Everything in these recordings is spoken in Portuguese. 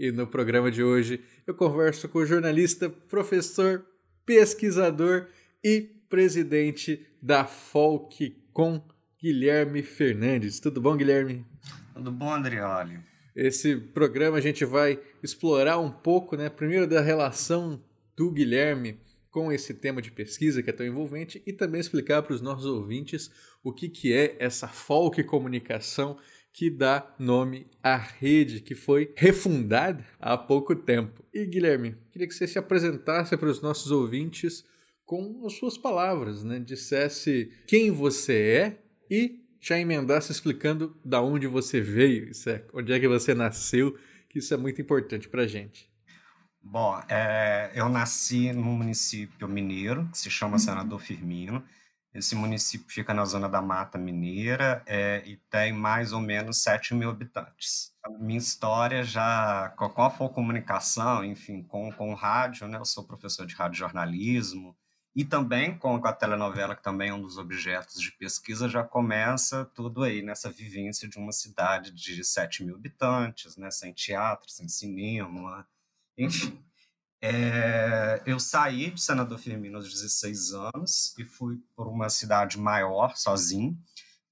E no programa de hoje eu converso com o jornalista, professor, pesquisador e presidente da Folkcom, Guilherme Fernandes. Tudo bom, Guilherme? Tudo bom, Andrioli? Esse programa a gente vai explorar um pouco, né? Primeiro da relação do Guilherme com esse tema de pesquisa que é tão envolvente e também explicar para os nossos ouvintes o que, que é essa folk comunicação que dá nome à rede que foi refundada há pouco tempo. E Guilherme, queria que você se apresentasse para os nossos ouvintes com as suas palavras, né? Dissesse quem você é e já emendasse explicando da onde você veio, é, onde é que você nasceu, que isso é muito importante para gente. Bom, é, eu nasci num município mineiro que se chama Senador Firmino. Esse município fica na zona da Mata Mineira é, e tem mais ou menos 7 mil habitantes. A minha história já, com a comunicação, enfim, com, com rádio, né? Eu sou professor de rádio jornalismo, e também com a telenovela, que também é um dos objetos de pesquisa, já começa tudo aí nessa vivência de uma cidade de 7 mil habitantes, né, sem teatro, sem cinema, enfim. É, eu saí de Senador Firmino aos 16 anos e fui por uma cidade maior, sozinho,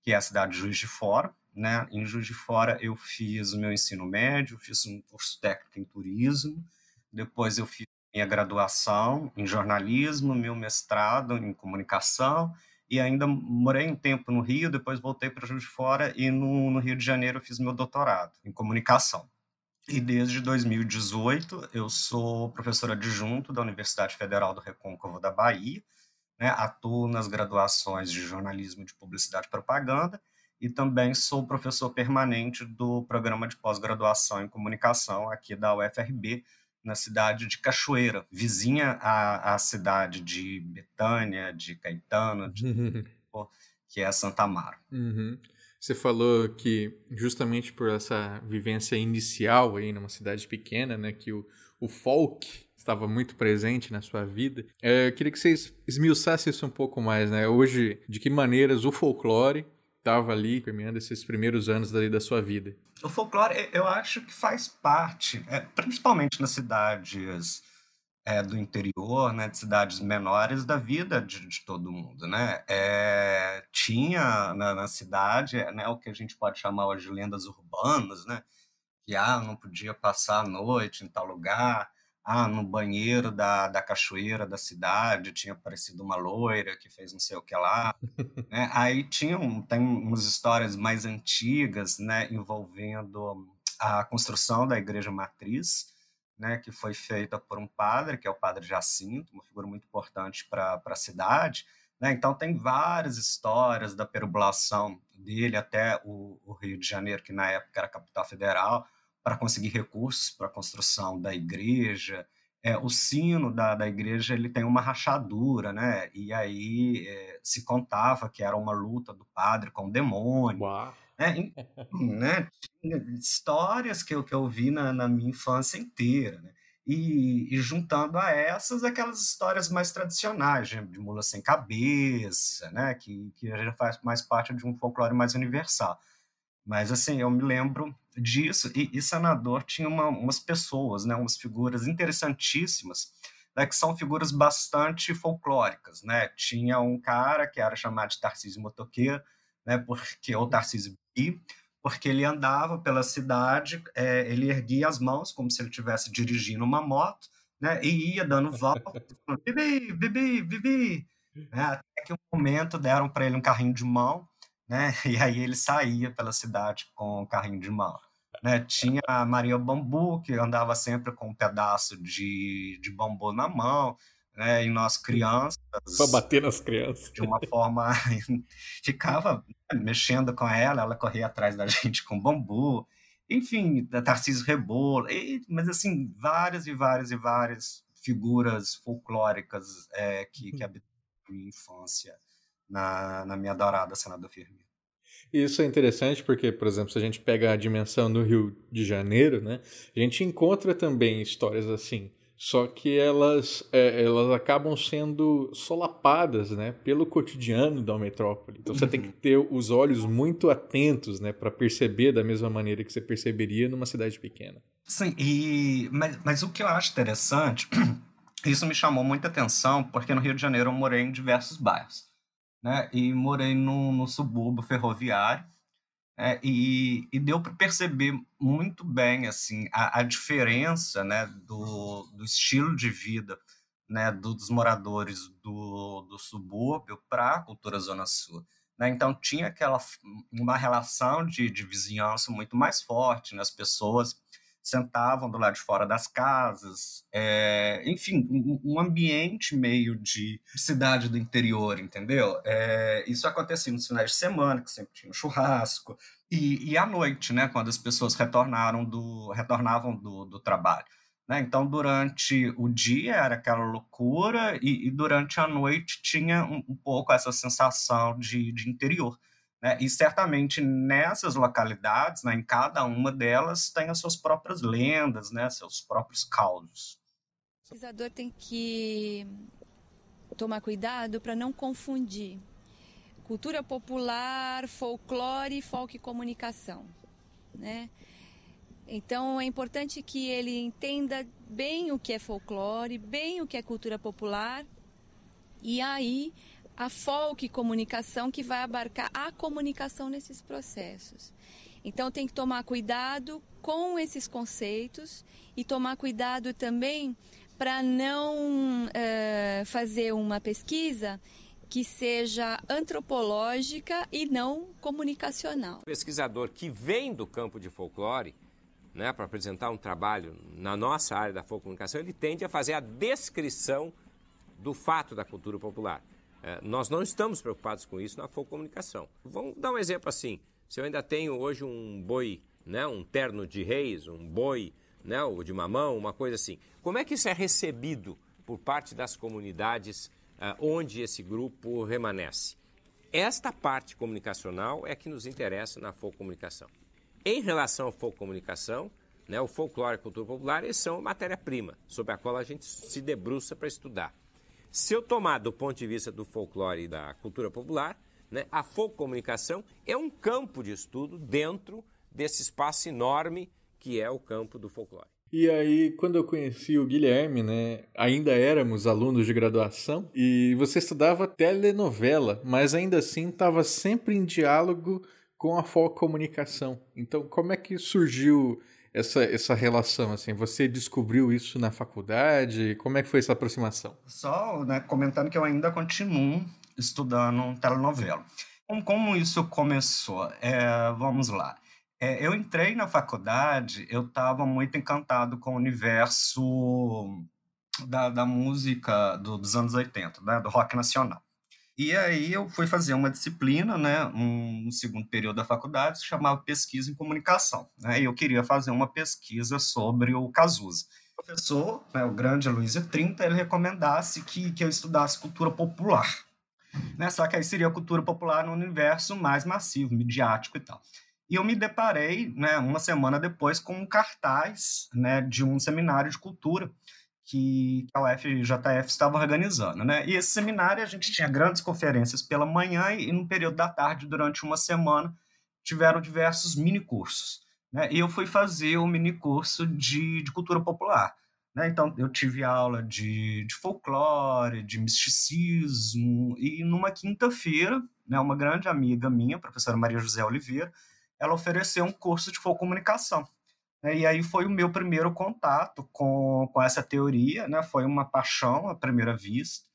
que é a cidade de Juiz de Fora. Né? Em Juiz de Fora eu fiz o meu ensino médio, fiz um curso técnico em turismo, depois eu fiz minha graduação em jornalismo, meu mestrado em comunicação e ainda morei um tempo no Rio, depois voltei para Juiz de Fora e no, no Rio de Janeiro fiz meu doutorado em comunicação. E desde 2018 eu sou professor adjunto da Universidade Federal do Recôncavo da Bahia, né, atuo nas graduações de jornalismo de publicidade e propaganda e também sou professor permanente do programa de pós-graduação em comunicação aqui da UFRB, na cidade de Cachoeira, vizinha à, à cidade de Betânia, de Caetano, de, que é Santa Amaro. Uhum. Você falou que justamente por essa vivência inicial aí numa cidade pequena, né, que o, o folk estava muito presente na sua vida. É, eu queria que vocês esmiuçassem isso um pouco mais, né? Hoje, de que maneiras o folclore estava ali permeando esses primeiros anos da, da sua vida? O folclore, eu acho que faz parte, é, principalmente nas cidades é, do interior, né, de cidades menores, da vida de, de todo mundo, né? É, tinha na, na, cidade, né, o que a gente pode chamar hoje de lendas urbanas, né? Que ah, não podia passar a noite em tal lugar, ah, no banheiro da, da cachoeira da cidade tinha aparecido uma loira que fez não sei o que lá. né? Aí tinha um, tem umas histórias mais antigas né, envolvendo a construção da igreja matriz, né, que foi feita por um padre, que é o padre Jacinto, uma figura muito importante para a cidade. Né? Então, tem várias histórias da perambulação dele até o, o Rio de Janeiro, que na época era capital federal, para conseguir recursos para a construção da igreja. É, o sino da, da igreja ele tem uma rachadura, né? E aí é, se contava que era uma luta do padre com o demônio. Uau. Né? né? Histórias que eu, que eu vi na, na minha infância inteira. Né? E, e, juntando a essas aquelas histórias mais tradicionais, de mula sem cabeça, né? que, que já faz mais parte de um folclore mais universal. Mas, assim, eu me lembro disso, e, e Senador tinha uma, umas pessoas, né, umas figuras interessantíssimas, né, que são figuras bastante folclóricas, né? Tinha um cara que era chamado de Tarcísio Motoqueiro, né, porque, ou Tarcísio Bi, porque ele andava pela cidade, é, ele erguia as mãos como se ele estivesse dirigindo uma moto, né, e ia dando volta, bibi, bibi, bibi, né, até que um momento deram para ele um carrinho de mão, né? E aí ele saía pela cidade com o carrinho de mão. Né? Tinha a Maria Bambu, que andava sempre com um pedaço de, de bambu na mão, né? E nós crianças... Para bater nas crianças. De uma forma... ficava mexendo com ela, ela corria atrás da gente com bambu. enfim, Tarcísio Rebolo, e, mas assim, várias e várias e várias figuras folclóricas é, que, que habitaram a minha infância na, na minha adorada Senador Firmino. Isso é interessante porque, por exemplo, se a gente pega a dimensão do Rio de Janeiro, né, a gente encontra também histórias assim, só que elas, é, elas acabam sendo solapadas né, pelo cotidiano da metrópole. Então você tem que ter os olhos muito atentos né, para perceber da mesma maneira que você perceberia numa cidade pequena. Sim, e, mas, mas o que eu acho interessante, isso me chamou muita atenção, porque no Rio de Janeiro eu morei em diversos bairros né? E morei no, no subúrbio ferroviário. É, e, e, deu para perceber muito bem assim a, a, diferença né, do, do estilo de vida né, dos moradores do, do subúrbio para a cultura Zona Sul. Né? Então tinha aquela uma relação de, de vizinhança muito mais forte, né? as pessoas sentavam do lado de fora das casas, é, enfim, um, ambiente meio de cidade do interior, entendeu? É, isso acontecia nos finais de semana, que sempre tinha um churrasco, e, e à noite, né, quando as pessoas retornaram do, retornavam do, do trabalho. Né? Então, durante o dia era aquela loucura, e, e durante a noite tinha um, um pouco essa sensação de, de interior. Né? E certamente nessas localidades, né, em cada uma delas, tem as suas próprias lendas, né, seus próprios causos. O pesquisador tem que tomar cuidado para não confundir cultura popular, folclore, folk comunicação. Né? Então é importante que ele entenda bem o que é folclore, bem o que é cultura popular, e aí a folk comunicação que vai abarcar a comunicação nesses processos. Então tem que tomar cuidado com esses conceitos e tomar cuidado também para não é, fazer uma pesquisa que seja antropológica e não comunicacional. Pesquisador que vem do campo de folclore, né, para apresentar um trabalho na nossa área da folk comunicação, ele tende a fazer a descrição do fato da cultura popular. É, nós não estamos preocupados com isso na comunicação. Vamos dar um exemplo assim. Se eu ainda tenho hoje um boi, né, um terno de reis, um boi, né, ou de mamão, uma coisa assim. Como é que isso é recebido por parte das comunidades uh, onde esse grupo remanesce? Esta parte comunicacional é que nos interessa na comunicação. Em relação à comunicação, né, o folclore e a cultura popular, eles são matéria-prima sobre a qual a gente se debruça para estudar. Se eu tomar do ponto de vista do folclore e da cultura popular, né, a folcomunicação é um campo de estudo dentro desse espaço enorme que é o campo do folclore. E aí, quando eu conheci o Guilherme, né, ainda éramos alunos de graduação e você estudava telenovela, mas ainda assim estava sempre em diálogo com a folcomunicação. Então, como é que surgiu essa, essa relação? Assim, você descobriu isso na faculdade? Como é que foi essa aproximação? Só né, comentando que eu ainda continuo estudando telenovela. Como, como isso começou? É, vamos lá. É, eu entrei na faculdade, eu estava muito encantado com o universo da, da música do, dos anos 80, né, do rock nacional. E aí eu fui fazer uma disciplina, né, um, segundo período da faculdade, que se chamava Pesquisa em Comunicação. Né, e eu queria fazer uma pesquisa sobre o Cazuza. O professor, né, o grande Luiz 30, ele recomendasse que, que eu estudasse cultura popular. Né, só que aí seria cultura popular no universo mais massivo, midiático e tal. E eu me deparei, né, uma semana depois, com um cartaz né, de um seminário de cultura que a UFJF estava organizando, né? E esse seminário a gente tinha grandes conferências pela manhã e no período da tarde, durante uma semana, tiveram diversos mini cursos, né? E eu fui fazer um mini curso de, de cultura popular, né? Então eu tive aula de, de folclore, de misticismo e numa quinta-feira, né? Uma grande amiga minha, a professora Maria José Oliveira, ela ofereceu um curso de folcomunicação né, e aí foi o meu primeiro contato com, com essa teoria, né? Foi uma paixão à primeira vista,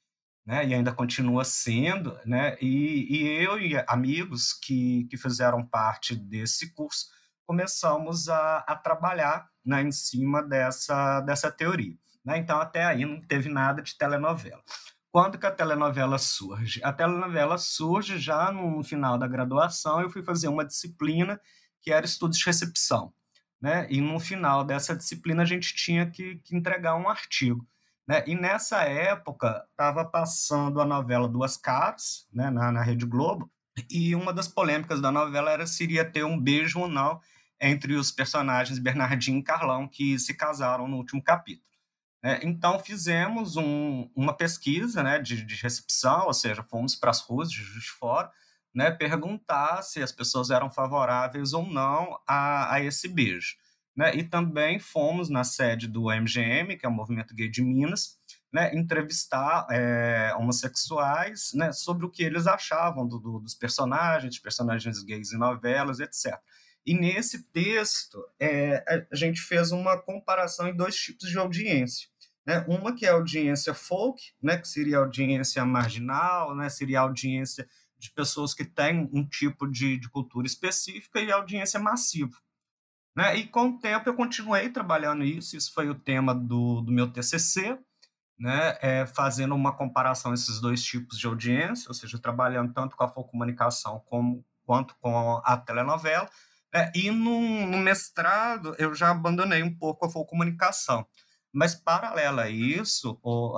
né? E ainda continua sendo, né? E, e eu e amigos que, que fizeram parte desse curso começamos a, a trabalhar né, em cima dessa, dessa teoria. Né? Então, até aí não teve nada de telenovela. Quando que a telenovela surge? A telenovela surge já no final da graduação, eu fui fazer uma disciplina que era estudos de recepção. Né? E no final dessa disciplina a gente tinha que, que entregar um artigo. Né? E nessa época estava passando a novela Duas Caras, né, na, na Rede Globo, e uma das polêmicas da novela era se iria ter um beijo ou não entre os personagens Bernardinho e Carlão, que se casaram no último capítulo. É, então, fizemos um, uma pesquisa né, de, de, recepção, ou seja, fomos para as ruas de de Fora né, perguntar se as pessoas eram favoráveis ou não a, a esse beijo. Né? E também fomos na sede do MGM, que é o Movimento Gay de Minas, né, entrevistar é, homossexuais né, sobre o que eles achavam do, do, dos personagens, personagens gays em novelas, etc. E nesse texto, é, a gente fez uma comparação em dois tipos de audiência. Né? Uma que é a audiência folk, né, que seria a audiência marginal, né, seria a audiência de pessoas que têm um tipo de, de cultura específica, e audiência massiva. Né? E com o tempo eu continuei trabalhando isso, isso foi o tema do, do meu TCC, né? É, fazendo uma comparação desses dois tipos de audiência, ou seja, trabalhando tanto com a comunicação como, quanto com a telenovela. Né? E no, no, mestrado eu já abandonei um pouco a comunicação. Mas, paralelo a isso, o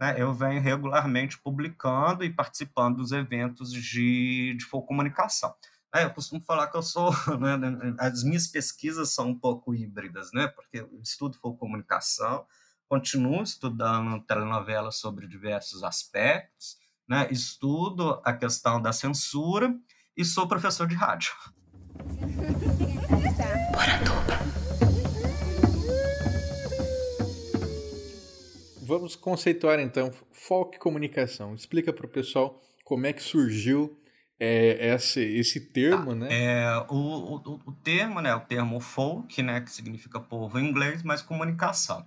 né, eu venho regularmente publicando e participando dos eventos de, de comunicação. É, eu costumo falar que eu sou, né, né, as minhas pesquisas são um pouco híbridas, né, porque eu estudo comunicação, continuo estudando telenovelas sobre diversos aspectos, né, estudo a questão da censura e sou professor de rádio. Vamos conceituar então folk comunicação. Explica para o pessoal como é que surgiu é, esse, esse termo, tá. né? É, o, o, o termo, né, o termo folk, né, que significa povo em inglês, mas comunicação.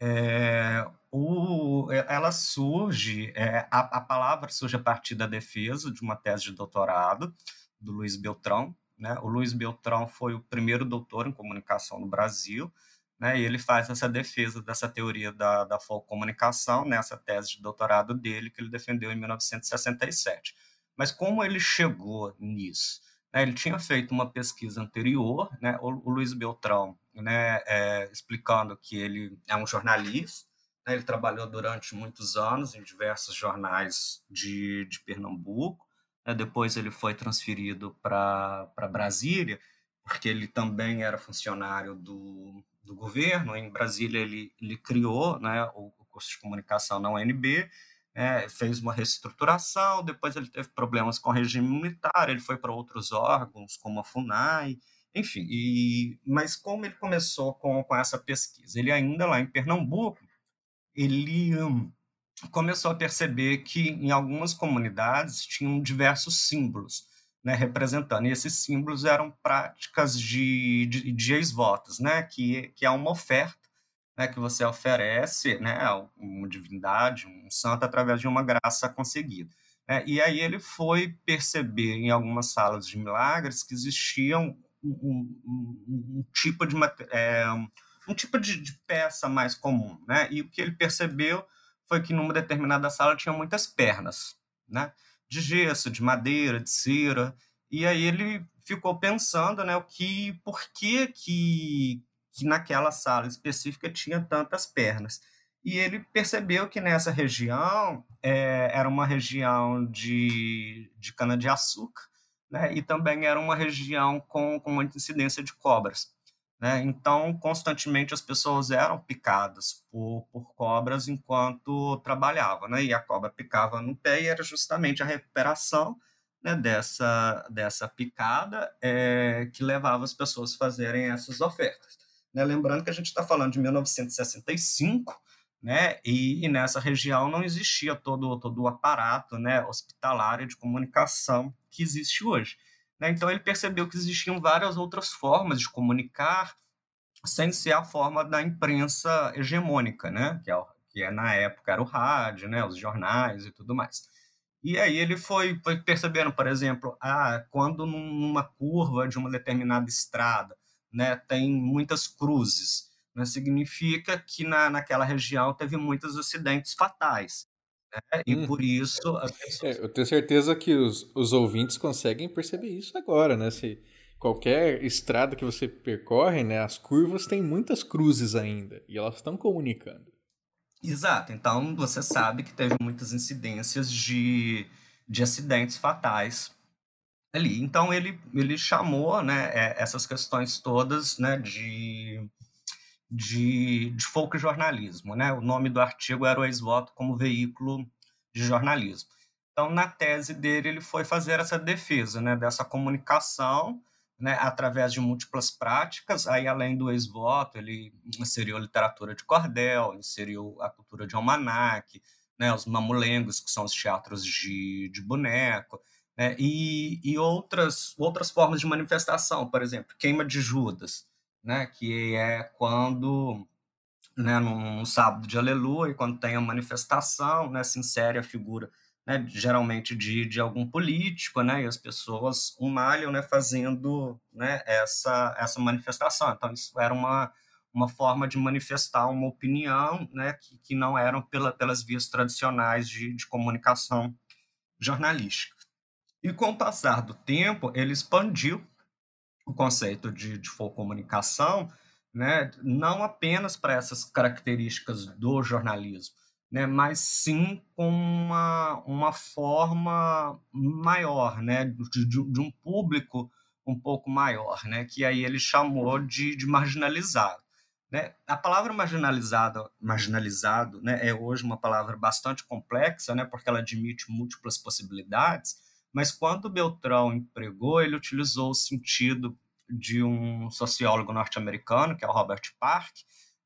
É, o, ela surge, é, a, a palavra surge a partir da defesa de uma tese de doutorado do Luiz Beltrão. Né? O Luiz Beltrão foi o primeiro doutor em comunicação no Brasil, né? e ele faz essa defesa dessa teoria da, da comunicação nessa tese de doutorado dele, que ele defendeu em 1967. Mas como ele chegou nisso? Né? Ele tinha feito uma pesquisa anterior, né? o, o Luiz Beltrão, né, é, explicando que ele é um jornalista, né? ele trabalhou durante muitos anos em diversos jornais de, de Pernambuco, né? depois ele foi transferido para Brasília, porque ele também era funcionário do, do governo. Em Brasília, ele, ele criou né, o, curso de comunicação na UNB, é, fez uma reestruturação, depois ele teve problemas com o regime militar, ele foi para outros órgãos, como a FUNAI, enfim. E, mas como ele começou com, com essa pesquisa? Ele ainda lá em Pernambuco, ele hum, começou a perceber que em algumas comunidades tinham diversos símbolos né, representando, e esses símbolos eram práticas de, de, de ex-votos, né, que, que é uma oferta né, que você oferece né, uma divindade, um santo, através de uma graça conseguida. Né? E aí ele foi perceber em algumas salas de milagres que existia um, um, um, um tipo, de, é, um tipo de, de, peça mais comum. Né? E o que ele percebeu foi que numa determinada sala tinha muitas pernas, né? De gesso, de madeira, de cera. E aí ele ficou pensando né, o que, por que, que que naquela sala específica tinha tantas pernas. E ele percebeu que nessa região é, era uma região de, de cana-de-açúcar, né? e também era uma região com, com muita incidência de cobras. Né? Então, constantemente as pessoas eram picadas por, por cobras enquanto trabalhavam, né? e a cobra picava no pé, e era justamente a recuperação né, dessa, dessa picada é, que levava as pessoas a fazerem essas ofertas. Né? Lembrando que a gente está falando de 1965, né? E, e, nessa região não existia todo, todo o aparato né, hospitalário de comunicação que existe hoje. Né? Então ele percebeu que existiam várias outras formas de comunicar sem ser a forma da imprensa hegemônica, né? que, é, que é, na época era o rádio, né? os jornais e tudo mais. E aí ele foi, foi percebendo, por exemplo, ah, quando numa curva de uma determinada estrada né, tem muitas cruzes. Né, significa que na, naquela região teve muitos acidentes fatais. Né, e hum. por isso. Pessoas... É, eu tenho certeza que os, os ouvintes conseguem perceber isso agora, né? Se, qualquer estrada que você percorre, né, as curvas têm muitas cruzes ainda e elas estão comunicando. Exato. Então você sabe que teve muitas incidências de, de acidentes fatais ali. Então ele, ele chamou né, é, essas questões todas né, de, de, de folk jornalismo. Né? O nome do artigo era o ex-voto como veículo de jornalismo. Então, na tese dele, ele foi fazer essa defesa né, dessa comunicação né, através de múltiplas práticas. Aí, além do ex-voto, ele inseriu a literatura de cordel, inseriu a cultura de almanac, né, os mamulengos, que são os teatros de, de boneco, né, e, e outras, outras formas de manifestação, por exemplo, queima de Judas, né, que é quando, né, num, sábado de aleluia, quando tem a manifestação, né, se insere a figura né, geralmente de, de algum político, né, e as pessoas malham, né, fazendo, né, essa, essa manifestação. Então, isso era uma, uma forma de manifestar uma opinião, né, que, que não eram pela, pelas vias tradicionais de, de comunicação jornalística. E com o passar do tempo, ele expandiu o conceito de, de comunicação, né, não apenas para essas características do jornalismo, né, mas sim com uma, uma forma maior, né, de, de, um público um pouco maior, né, que aí ele chamou de, de marginalizado. Né? A palavra marginalizado, marginalizado né, é hoje uma palavra bastante complexa, né, porque ela admite múltiplas possibilidades, mas quando Beltrão empregou, ele utilizou o sentido de um sociólogo norte-americano, que é o Robert Park,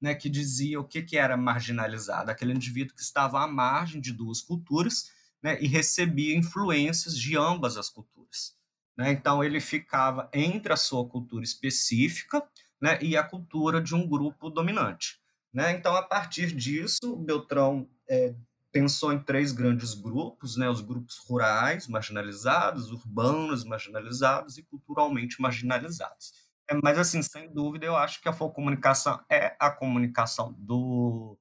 né, que dizia o que, que era marginalizado, aquele indivíduo que estava à margem de duas culturas né, e recebia influências de ambas as culturas. Né? Então, ele ficava entre a sua cultura específica né, e a cultura de um grupo dominante. Né? Então, a partir disso, Beltrão é, pensou em três grandes grupos, né, os grupos rurais marginalizados, urbanos marginalizados e culturalmente marginalizados. É, mas, assim, sem dúvida, eu acho que a comunicação é a comunicação do,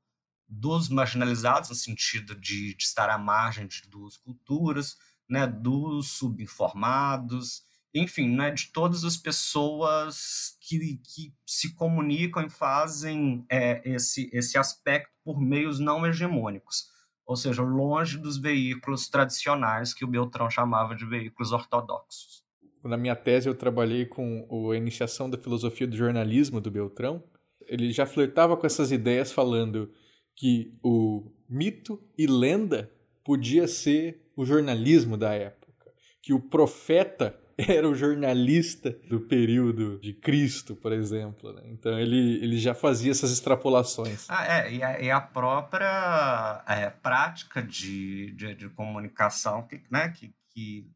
dos marginalizados, no sentido de, de estar à margem de duas culturas, né, dos subinformados, enfim, né, de todas as pessoas que, que se comunicam e fazem é, esse, esse aspecto por meios não hegemônicos, ou seja, longe dos veículos tradicionais que o Beltrão chamava de veículos ortodoxos na minha tese eu trabalhei com a iniciação da filosofia do jornalismo do Beltrão. Ele já flertava com essas ideias falando que o mito e lenda podia ser o jornalismo da época, que o profeta era o jornalista do período de Cristo, por exemplo. Né? Então ele, ele já fazia essas extrapolações. Ah, é, e a, e a própria é, prática de, de, de, comunicação que, né, que, que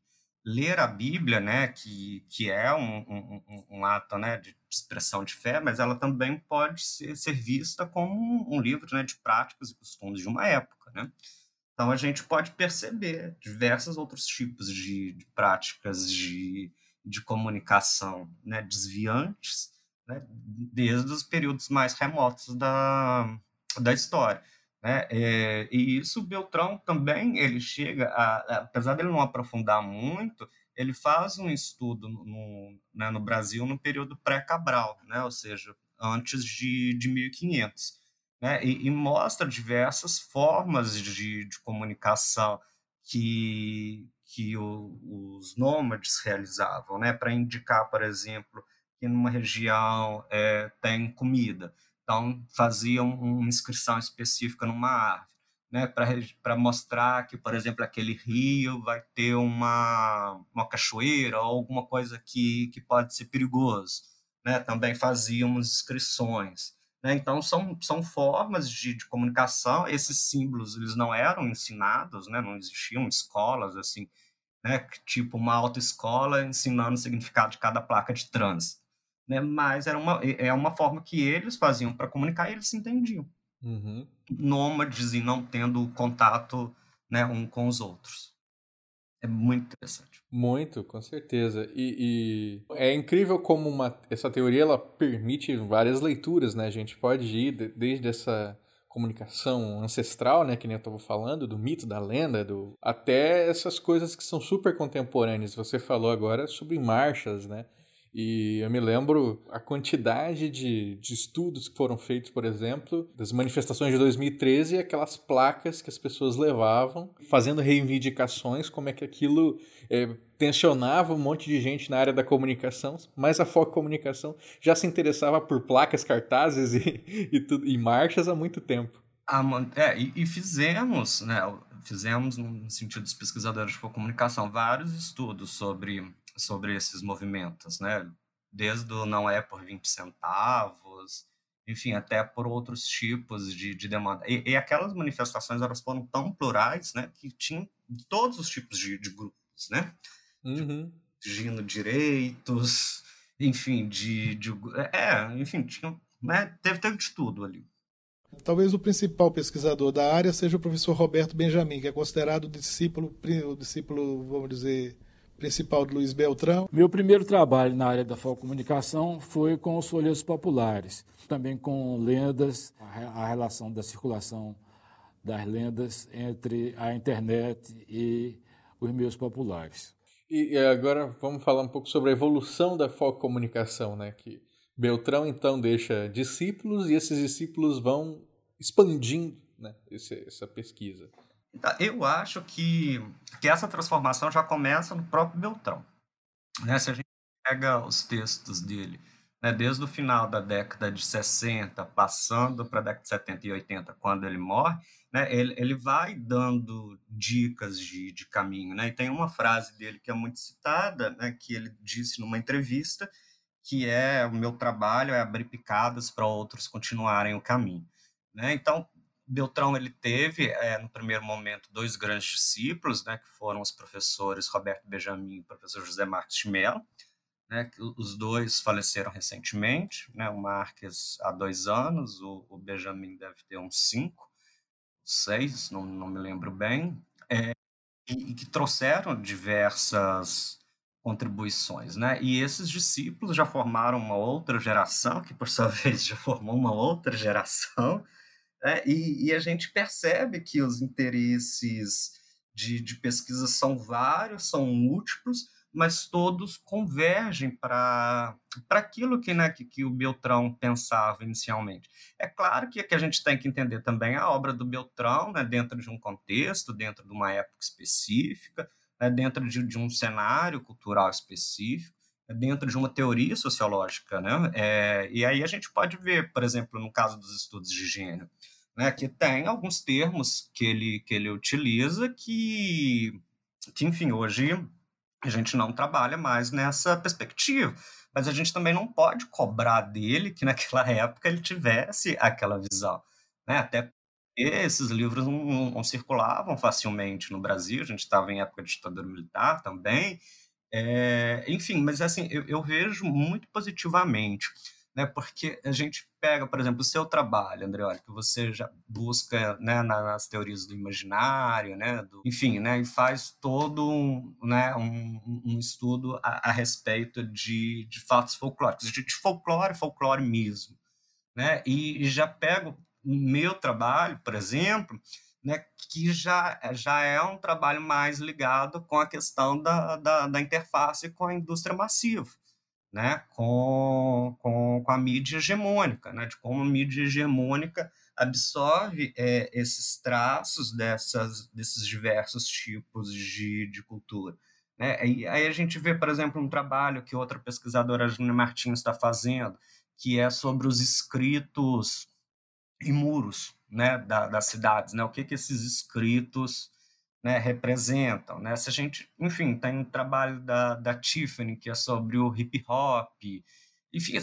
ler a Bíblia, né, que, que é um, um, um, ato né, de expressão de fé, mas ela também pode ser, ser vista como um, livro né, de práticas e costumes de uma época. Né? Então a gente pode perceber diversos outros tipos de, de práticas de, de comunicação né, desviantes, né, desde os períodos mais remotos da, da história. Né? É, e isso Beltrão também ele chega, a, apesar dele não aprofundar muito, ele faz um estudo no, né, no Brasil no período pré-Cabral, né? ou seja, antes de, de 1500, né? e, e mostra diversas formas de, de comunicação que, que o, os nômades realizavam, né? para indicar, por exemplo, que numa região é, tem comida. Então, faziam uma inscrição específica numa árvore, né, para mostrar que, por exemplo, aquele rio vai ter uma, uma cachoeira ou alguma coisa que, que pode ser perigoso. Né? Também fazíamos inscrições. Né? Então, são, são formas de, de comunicação. Esses símbolos eles não eram ensinados, né? não existiam escolas assim, né? tipo uma autoescola ensinando o significado de cada placa de trânsito né? Mas era uma, é uma forma que eles faziam para comunicar e eles se entendiam. Uhum. Nômades e não tendo contato né, um com os outros. É muito interessante. Muito, com certeza. E, e, é incrível como uma, essa teoria ela permite várias leituras, né? A gente pode ir desde essa comunicação ancestral, né, que nem eu estava falando, do mito, da lenda, do até essas coisas que são super contemporâneas. Você falou agora sobre marchas, né? E eu me lembro a quantidade de, de estudos que foram feitos, por exemplo, das manifestações de 2013 e aquelas placas que as pessoas levavam, fazendo reivindicações, como é que aquilo é, tensionava um monte de gente na área da comunicação, mas a Foco Comunicação já se interessava por placas, cartazes e, e, tudo, e marchas há muito tempo. Ah, é, e, e, fizemos, né, fizemos, no sentido dos pesquisadores de comunicação, vários estudos sobre, sobre esses movimentos, né, desde o não é por 20 centavos, enfim, até por outros tipos de, de demanda. E, e, aquelas manifestações, elas foram tão plurais, né, que tinham todos os tipos de, de grupos, né, uhum. exigindo direitos, enfim, de, de é, enfim, tinha, né, teve, teve de tudo ali. Talvez o principal pesquisador da área seja o professor Roberto Benjamin, que é considerado o discípulo, o discípulo, vamos dizer, principal de Luiz Beltrão. Meu primeiro trabalho na área da comunicação foi com os folhetos populares, também com lendas, a relação da circulação das lendas entre a internet e os meios populares. E agora vamos falar um pouco sobre a evolução da comunicação, né? Que Beltrão então deixa discípulos e esses discípulos vão expandindo né, esse, essa pesquisa. Tá, eu acho que, que essa transformação já começa no próprio Beltrão. Né? Se a gente pega os textos dele, né, desde o final da década de 60, passando para a década de 70 e 80, quando ele morre, né, ele, ele vai dando dicas de, de caminho. Né? E tem uma frase dele que é muito citada, né, que ele disse numa entrevista, que é o meu trabalho é abrir picadas para outros continuarem o caminho. Né? Então, Beltrão ele teve, é, no primeiro momento, dois grandes discípulos, né, que foram os professores Roberto Benjamin e o professor José Marques de Mello. Né, os dois faleceram recentemente, né, o Marques há dois anos, o, o Benjamin deve ter uns cinco, seis, não, não me lembro bem, é, e, e que trouxeram diversas contribuições, né? E esses discípulos já formaram uma outra geração, que por sua vez já formou uma outra geração, né? e, e, a gente percebe que os interesses de, de pesquisa são vários, são múltiplos, mas todos convergem para aquilo que, né, que, que o Beltrão pensava inicialmente. É claro que, que a gente tem que entender também a obra do Beltrão né, dentro de um contexto, dentro de uma época específica, né, dentro de, de, um cenário cultural específico, dentro de uma teoria sociológica. Né? É, e aí a gente pode ver, por exemplo, no caso dos estudos de gênero, né, que tem alguns termos que ele, que ele utiliza que, que, enfim, hoje a gente não trabalha mais nessa perspectiva, mas a gente também não pode cobrar dele que naquela época ele tivesse aquela visão. Né? Até esses livros não, não, circulavam facilmente no Brasil, a gente estava em época de ditadura militar também. É, enfim, mas assim, eu, eu, vejo muito positivamente, né, porque a gente pega, por exemplo, o seu trabalho, André, olha, que você já busca né, nas teorias do imaginário, né, do, enfim, né, e faz todo um, né, um, um estudo a, a, respeito de, de fatos folclóricos, de, de folclore, folclore mesmo. Né, e, e já pego meu trabalho, por exemplo, né, que já, já é um trabalho mais ligado com a questão da, da, da interface com a indústria massiva, né, com, com, com a mídia hegemônica, né, de como a mídia hegemônica absorve é, esses traços dessas, desses diversos tipos de, de cultura. Né? E aí a gente vê, por exemplo, um trabalho que outra pesquisadora, Júlia Martins, está fazendo, que é sobre os escritos e muros né, da, das cidades, né, o que, que esses escritos né, representam. Né? Se a gente, enfim, tem um trabalho da, da Tiffany que é sobre o hip hop, enfim,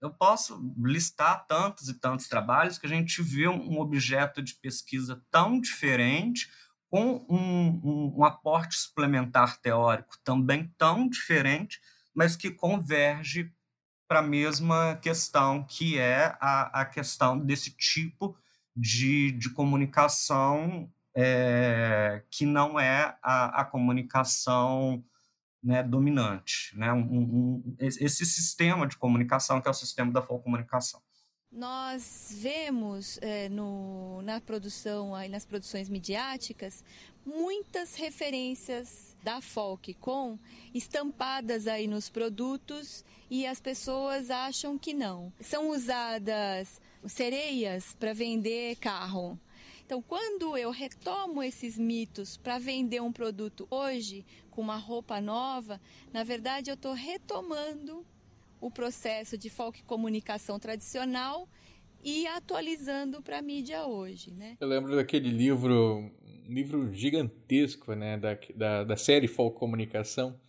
eu posso listar tantos e tantos trabalhos que a gente vê um objeto de pesquisa tão diferente, com um, um, um aporte suplementar teórico também tão diferente, mas que converge para a mesma questão, que é a, a questão desse tipo de, de comunicação é, que não é a, a comunicação né, dominante, né? Um, um, esse sistema de comunicação que é o sistema da comunicação. Nós vemos é, no, na produção, aí nas produções midiáticas, muitas referências da folk com estampadas aí nos produtos e as pessoas acham que não. São usadas sereias para vender carro. Então, quando eu retomo esses mitos para vender um produto hoje com uma roupa nova, na verdade eu estou retomando o processo de folk comunicação tradicional e atualizando para a mídia hoje, né? Eu lembro daquele livro, um livro gigantesco, né, da, da, da série Folk Comunicação,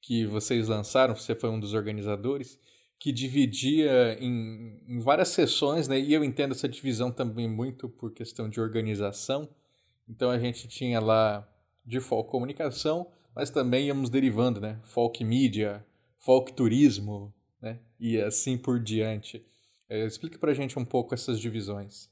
que vocês lançaram, você foi um dos organizadores, que dividia em, em várias sessões, né, e eu entendo essa divisão também muito por questão de organização. Então a gente tinha lá de folk comunicação, mas também íamos derivando, né, folk mídia, folk turismo, né? E assim por diante. É, explique para a gente um pouco essas divisões.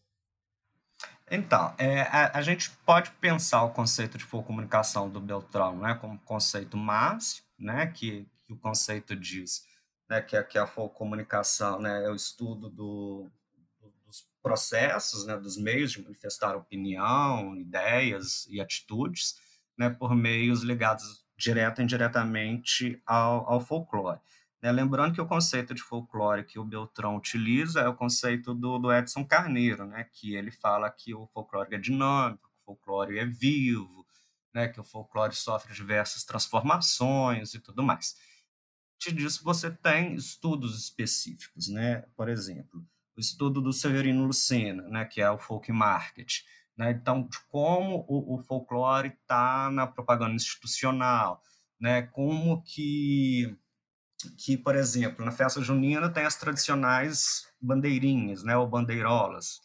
Então, é, a, a, gente pode pensar o conceito de comunicação do Beltrão né, como conceito máximo, né, que, que o conceito diz né, que, que a comunicação né, é o estudo do, dos processos, né, dos meios de manifestar opinião, ideias e atitudes, né, por meios ligados direta e indiretamente ao, ao folclore. Né? Lembrando que o conceito de folclore que o Beltrão utiliza é o conceito do, do Edson Carneiro, né? que ele fala que o folclore é dinâmico, que o folclore é vivo, né? que o folclore sofre diversas transformações e tudo mais. Disso, você tem estudos específicos, né? por exemplo, o estudo do Severino Lucena, né? que é o folk market, né? então, de como o, o folclore está na propaganda institucional, né? como que que, por exemplo, na festa junina tem as tradicionais bandeirinhas, né, ou bandeirolas.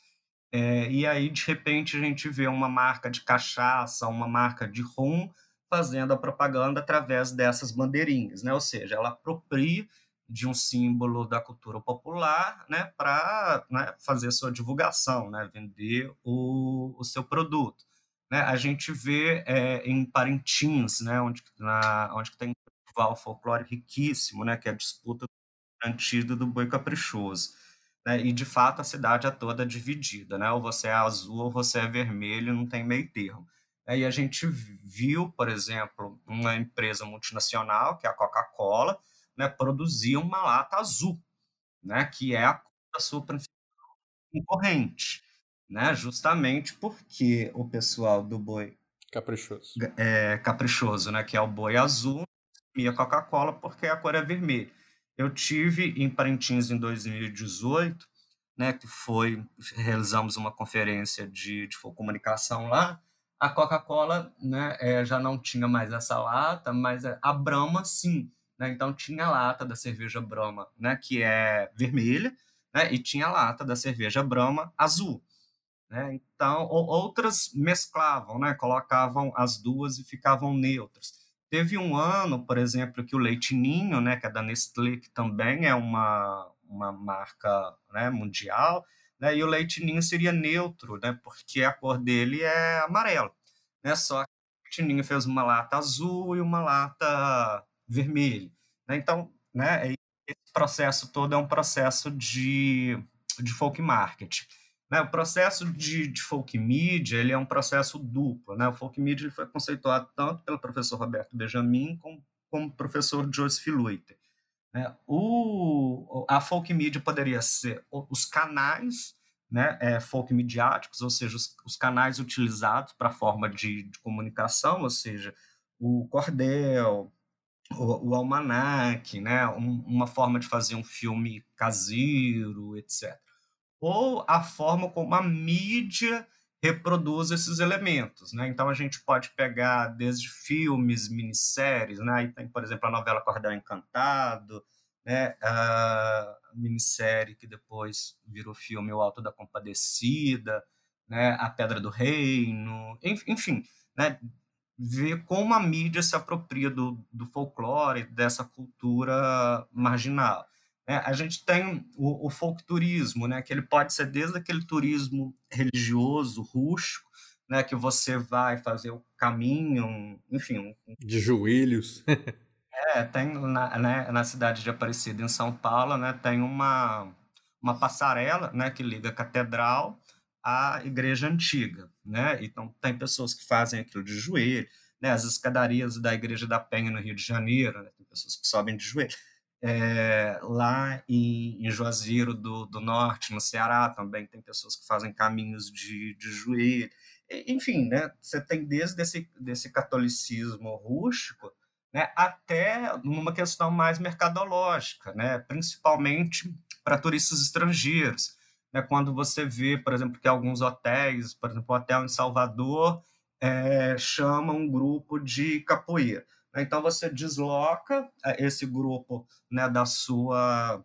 É, e aí, de repente, a gente vê uma marca de cachaça, uma marca de rum, fazendo a propaganda através dessas bandeirinhas, né? Ou seja, ela apropria de um símbolo da cultura popular, né, para né, fazer sua divulgação, né, vender o, o seu produto. Né? A gente vê é, em Parintins, né, onde, na, onde tem festival folclore riquíssimo, né, que é a disputa antiga do boi caprichoso. Né, e, de fato, a cidade é toda dividida, né, ou você é azul ou você é vermelho, não tem meio termo. E a gente viu, por exemplo, uma empresa multinacional, que é a Coca-Cola, né, produzir uma lata azul, né, que é a sua concorrente, né, justamente porque o pessoal do boi caprichoso, é, caprichoso né, que é o boi azul, e a Coca-Cola porque a cor é vermelha. Eu tive em Parintins em 2018, né, que foi realizamos uma conferência de, de comunicação lá. A Coca-Cola, né, é, já não tinha mais essa lata, mas a Brahma sim, né? Então tinha a lata da cerveja Brahma, né, que é vermelha, né, e tinha a lata da cerveja Brahma azul. Né? Então, outras mesclavam, né? colocavam as duas e ficavam neutras. Teve um ano, por exemplo, que o Leite Ninho, né, que é da Nestlé, que também é uma, uma marca né, mundial, né, e o Leite Ninho seria neutro, né, porque a cor dele é amarela. Né, só que o Leite Ninho fez uma lata azul e uma lata vermelha. Né, então, né, esse processo todo é um processo de, de folk market. Né? O processo de, de folk media ele é um processo duplo. Né? O folk media foi conceituado tanto pelo professor Roberto Benjamin como, como professor Joseph Luiter. Né? O, a folk media poderia ser os canais né, é, folk midiáticos, ou seja, os, os canais utilizados para forma de, de, comunicação, ou seja, o cordel, o, o almanac, né, um, uma forma de fazer um filme caseiro, etc ou a forma como a mídia reproduz esses elementos, né? Então a gente pode pegar desde filmes, minisséries, né? Aí tem, por exemplo, a novela Cordel Encantado, né? A minissérie que depois virou filme O Alto da Compadecida, né? A Pedra do Reino, enfim, né? Ver como a mídia se apropria do, do folclore, dessa cultura marginal. É, a gente tem o, o folk turismo, né, que ele pode ser desde aquele turismo religioso, rústico, né, que você vai fazer o caminho, enfim. De joelhos. é, tem na, né, na cidade de Aparecida, em São Paulo, né, tem uma, uma passarela né, que liga a catedral à igreja antiga. Né? Então, tem pessoas que fazem aquilo de joelho, né? as escadarias da Igreja da Penha, no Rio de Janeiro, né? tem pessoas que sobem de joelho. É, lá em, em Juazeiro do, do Norte, no Ceará, também tem pessoas que fazem caminhos de, de joelho. Enfim, né? você tem desde esse desse catolicismo rústico né, até numa questão mais mercadológica, né, principalmente para turistas estrangeiros. Né, quando você vê, por exemplo, que alguns hotéis, por exemplo, o hotel em Salvador, é, chama um grupo de capoeira. Então você desloca é, esse grupo né, da sua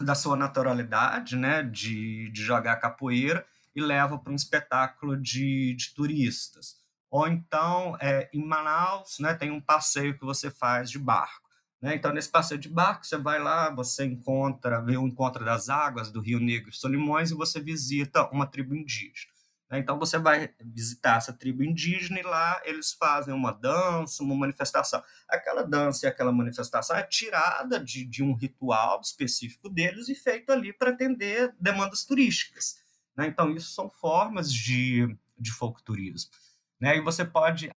da sua naturalidade, né, de, de jogar capoeira e leva para um espetáculo de, de turistas. Ou então, é, em Manaus, né, tem um passeio que você faz de barco. Né? Então, nesse passeio de barco, você vai lá, você encontra, vê o encontro das águas do Rio Negro e Solimões e você visita uma tribo indígena. Né? Então, você vai visitar essa tribo indígena e lá eles fazem uma dança, uma manifestação. Aquela dança e aquela manifestação é tirada de, de um ritual específico deles e feito ali para atender demandas turísticas. Né? Então, isso são formas de, de folclorismo. Né? E você pode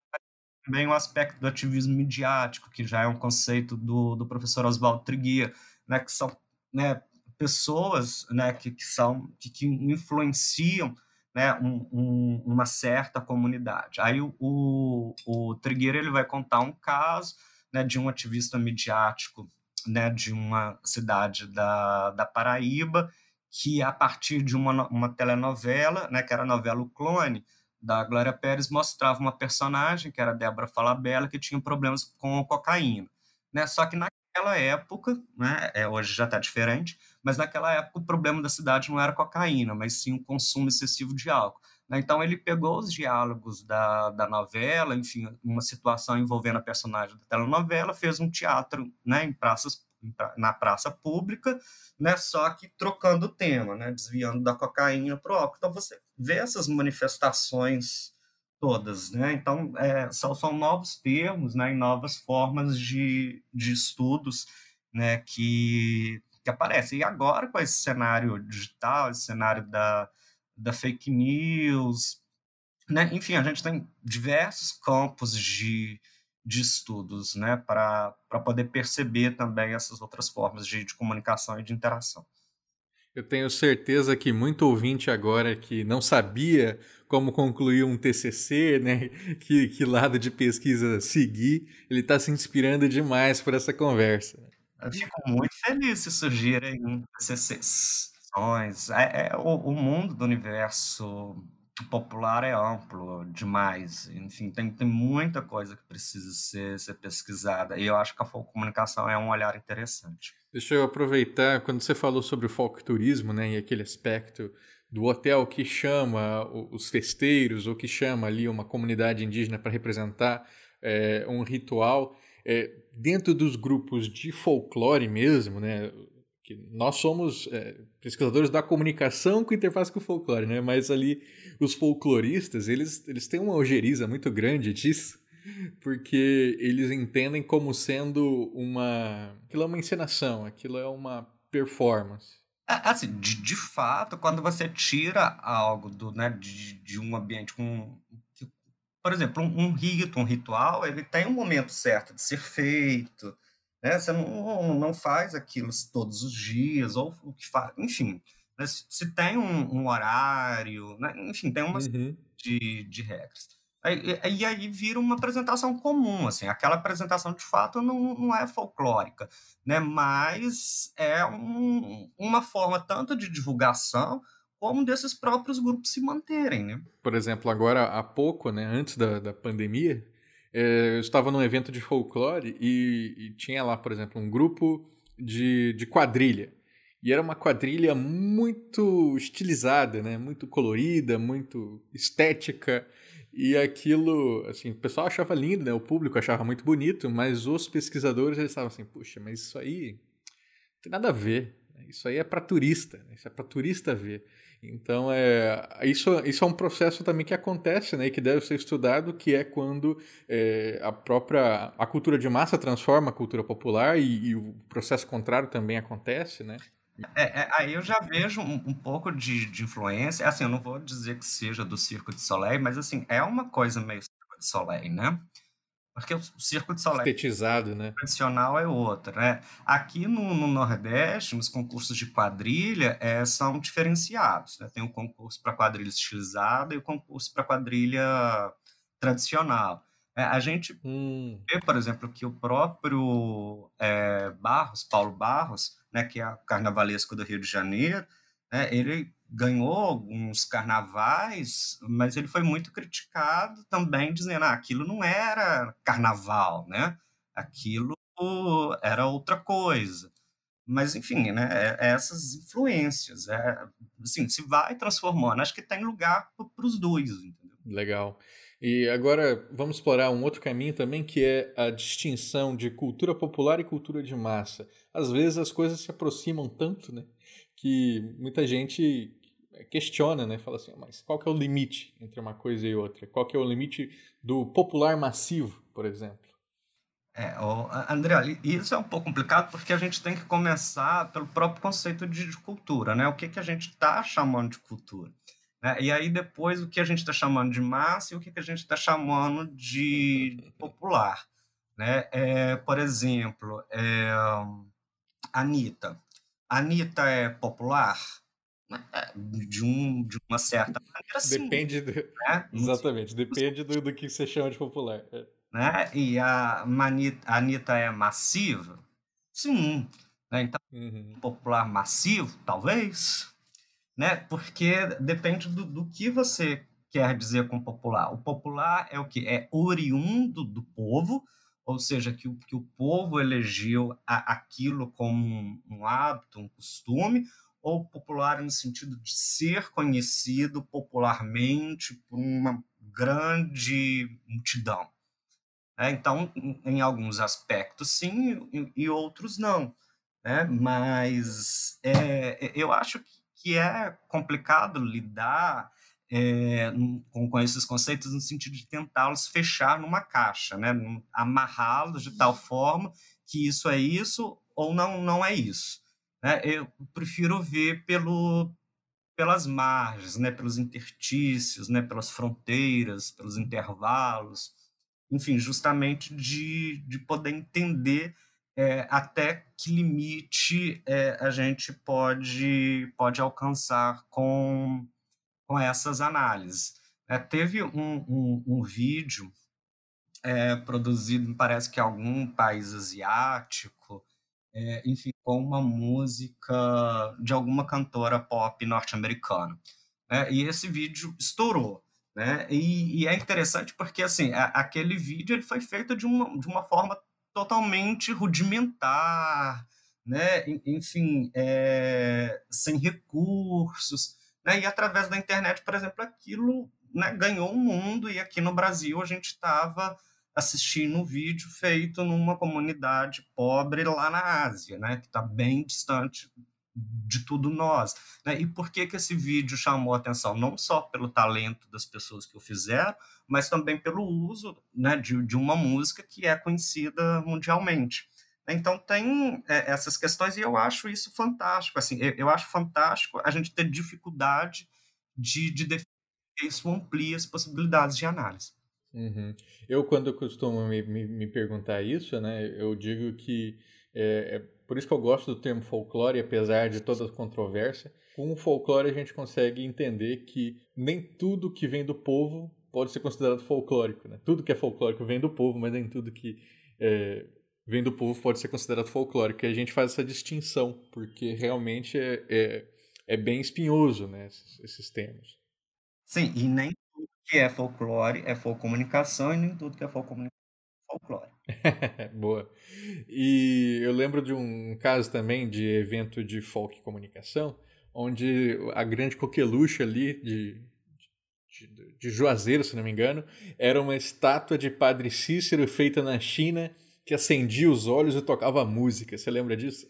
também o aspecto do ativismo midiático, que já é um conceito do, do professor Oswaldo Triguia, né? que são né, pessoas né, que, que são que, que influenciam né, um, um, uma certa comunidade. Aí o, o, o Trigueira ele vai contar um caso né, de um ativista midiático né, de uma cidade da, da Paraíba, que a partir de uma, uma telenovela, né, que era a novela O Clone, da Glória Pérez mostrava uma personagem, que era Débora Falabella, que tinha problemas com cocaína. Né? Só que naquela época, né, é, hoje já está diferente, mas naquela época o problema da cidade não era cocaína, mas sim o consumo excessivo de álcool. Né? Então ele pegou os diálogos da, da novela, enfim, uma situação envolvendo a personagem da telenovela, fez um teatro né, em praças na praça pública, né, só que trocando o tema, né, desviando da cocaína para o álcool. Então você vê essas manifestações todas, né? Então é, são, são novos termos, né, e novas formas de, de estudos, né, que, que aparecem. E agora com esse cenário digital, esse cenário da, da fake news, né? Enfim, a gente tem diversos campos de, de estudos, né, para poder perceber também essas outras formas de, de comunicação e de interação. Eu tenho certeza que muito ouvinte agora que não sabia como concluir um TCC, né, que, que lado de pesquisa seguir, ele está se inspirando demais por essa conversa. Eu fico muito feliz se surgirem TCCs. É, é, o, o mundo do universo popular é amplo demais. Enfim, tem, tem muita coisa que precisa ser, ser pesquisada. E eu acho que a comunicação é um olhar interessante. Deixa eu aproveitar, quando você falou sobre o folcturismo, né, e aquele aspecto do hotel que chama os festeiros, ou que chama ali uma comunidade indígena para representar é, um ritual, é, dentro dos grupos de folclore mesmo, né, que nós somos é, pesquisadores da comunicação com interface com folclore, né? Mas ali os folcloristas, eles, eles têm uma ojeriza muito grande disso, porque eles entendem como sendo uma... Aquilo é uma encenação, aquilo é uma performance. É, assim, de, de fato, quando você tira algo do, né, de, de um ambiente com... Por exemplo, um, um rito, um ritual, ele tem um momento certo de ser feito, né? Você não, não faz aquilo todos os dias, ou o que faz, enfim. Né? Se tem um, um horário, né? enfim, tem uma uhum. de, de regras. E, e, aí vira uma apresentação comum, assim, aquela apresentação de fato não, não é folclórica, né? mas é um, uma forma tanto de divulgação como desses próprios grupos se manterem. Né? Por exemplo, agora há pouco, né, antes da, da pandemia, é, eu estava num evento de folclore e, e, tinha lá, por exemplo, um grupo de, de quadrilha. E era uma quadrilha muito estilizada, né? Muito colorida, muito estética. E aquilo, assim, o pessoal achava lindo, né? O público achava muito bonito, mas os pesquisadores eles estavam assim, puxa, mas isso aí não tem nada a ver. Isso aí é para turista, né? isso é para turista ver. Então, é, isso, isso é um processo também que acontece, né, e que deve ser estudado, que é quando é, a própria a cultura de massa transforma a cultura popular e, e, o processo contrário também acontece, né? É, é, aí eu já vejo um, um pouco de, de, influência. Assim, eu não vou dizer que seja do Circo de Soleil, mas assim, é uma coisa meio Circo de Soleil, né? Porque o Circo de Estetizado, né? tradicional é outra. Né? Aqui no, no, Nordeste, nos concursos de quadrilha, é, são diferenciados. Né? Tem o concurso para quadrilha estilizada e o concurso para quadrilha tradicional. É, a gente hum. vê, por exemplo, que o próprio é, Barros, Paulo Barros, né, que é o carnavalesco do Rio de Janeiro, né, ele ganhou alguns carnavais, mas ele foi muito criticado também, dizendo ah, aquilo não era carnaval, né? aquilo era outra coisa. Mas, enfim, né, é, é essas influências. É, assim, se vai transformando. Acho que tem lugar para os dois. Entendeu? Legal. E agora vamos explorar um outro caminho também, que é a distinção de cultura popular e cultura de massa. Às vezes as coisas se aproximam tanto, né, que muita gente questiona, né, fala assim, mas qual que é o limite entre uma coisa e outra? Qual que é o limite do popular massivo, por exemplo? É, André, isso é um pouco complicado porque a gente tem que começar pelo próprio conceito de, cultura, né? O que, que a gente está chamando de cultura? Né? E aí depois o que a gente está chamando de massa e o que, que a gente está chamando de popular. Né? É, por exemplo, é, Anitta. Anitta é popular? É, de, um, de uma certa maneira, sim. Depende do... Né? Exatamente, depende do, do que você chama de popular. É. Né? E a, a Anitta é massiva? Sim. Né? Então, uhum. popular massivo, talvez né? Porque depende do, do que você quer dizer com popular. O popular é o que? É oriundo do povo, ou seja, que o, que o povo elegeu a, aquilo como um, um hábito, um costume, ou popular no sentido de ser conhecido popularmente por uma grande multidão. É, então, em, em, alguns aspectos, sim, e, e outros não. Né? Mas é, eu acho que que é complicado lidar é, com, esses conceitos no sentido de tentá-los fechar numa caixa, né? amarrá-los de tal forma que isso é isso ou não, não é isso. Né? Eu prefiro ver pelo, pelas margens, né? pelos intertícios, né? pelas fronteiras, pelos intervalos, enfim, justamente de, de poder entender é, até que limite é, a gente pode, pode alcançar com, com essas análises. É, teve um, um, um vídeo é, produzido, parece que em algum país asiático, é, enfim, com uma música de alguma cantora pop norte-americana. Né, e esse vídeo estourou. Né? E, e, é interessante porque assim, a, aquele vídeo ele foi feito de uma, de uma forma totalmente rudimentar, né? enfim, é, sem recursos. Né? E através da internet, por exemplo, aquilo né, ganhou um mundo, e aqui no Brasil a gente estava assistindo um vídeo feito numa comunidade pobre lá na Ásia, né, que está bem distante de tudo nós. Né? E por que, que esse vídeo chamou atenção? Não só pelo talento das pessoas que o fizeram, mas também pelo uso né, de, de uma música que é conhecida mundialmente. Então tem é, essas questões e eu acho isso fantástico. Assim, eu, eu acho fantástico a gente ter dificuldade de, de definir isso amplia as possibilidades de análise. Uhum. Eu, quando costumo me, me, me, perguntar isso, né, eu digo que é, é, por isso que eu gosto do termo folclore, apesar de toda a controvérsia. Com o folclore a gente consegue entender que nem tudo que vem do povo pode ser considerado folclórico. Né? Tudo que é folclórico vem do povo, mas nem tudo que é, vem do povo pode ser considerado folclórico. E a gente faz essa distinção, porque realmente é, é, é bem espinhoso né, esses, esses termos. Sim, e nem tudo que é folclore é folcomunicação, e nem tudo que é folcomunicação é folclore. Boa. E eu lembro de um caso também de evento de folk comunicação, onde a grande coqueluche ali de, de, de Juazeiro, se não me engano, era uma estátua de Padre Cícero feita na China que acendia os olhos e tocava música. Você lembra disso?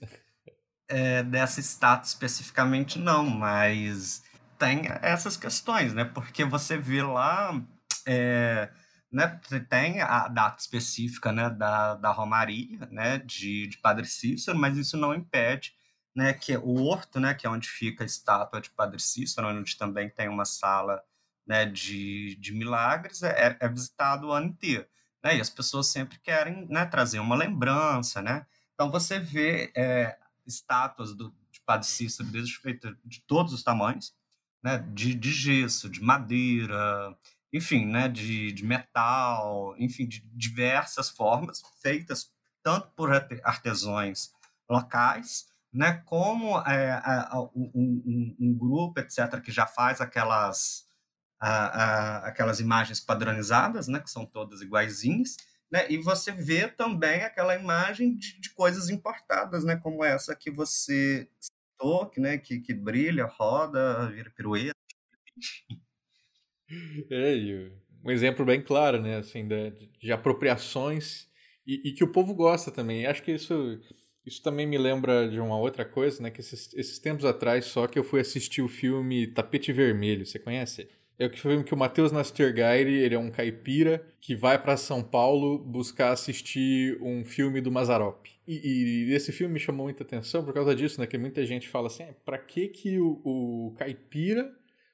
É, dessa estátua especificamente não, mas tem essas questões, né? Porque você vê lá. É né, tem a data específica né, da, da Romaria, né, de, de Padre Cícero, mas isso não impede né, que é o Horto, né, que é onde fica a estátua de Padre Cícero, onde também tem uma sala né, de, de milagres, é, é visitado o ano inteiro. Né, e as pessoas sempre querem né, trazer uma lembrança. Né? Então, você vê é, estátuas do, de Padre Cícero feitas de todos os tamanhos, né, de, de gesso, de madeira, enfim, né, de, de metal, enfim, de diversas formas, feitas tanto por artesãos locais, né, como é, um, um, um, grupo, etc., que já faz aquelas, a, a, aquelas imagens padronizadas, né, que são todas iguaizinhas, né, e você vê também aquela imagem de, de coisas importadas, né, como essa que você citou, que, né, que, que brilha, roda, vira pirueta. É, um exemplo bem claro, né, assim, de, de apropriações e, e, que o povo gosta também. Acho que isso, isso também me lembra de uma outra coisa, né, que esses, esses tempos atrás só que eu fui assistir o filme Tapete Vermelho, você conhece? É o filme que o Matheus Nastergaire, ele é um caipira que vai para São Paulo buscar assistir um filme do Mazarop. E, e, esse filme me chamou muita atenção por causa disso, né? Que muita gente fala assim, para que que o, o caipira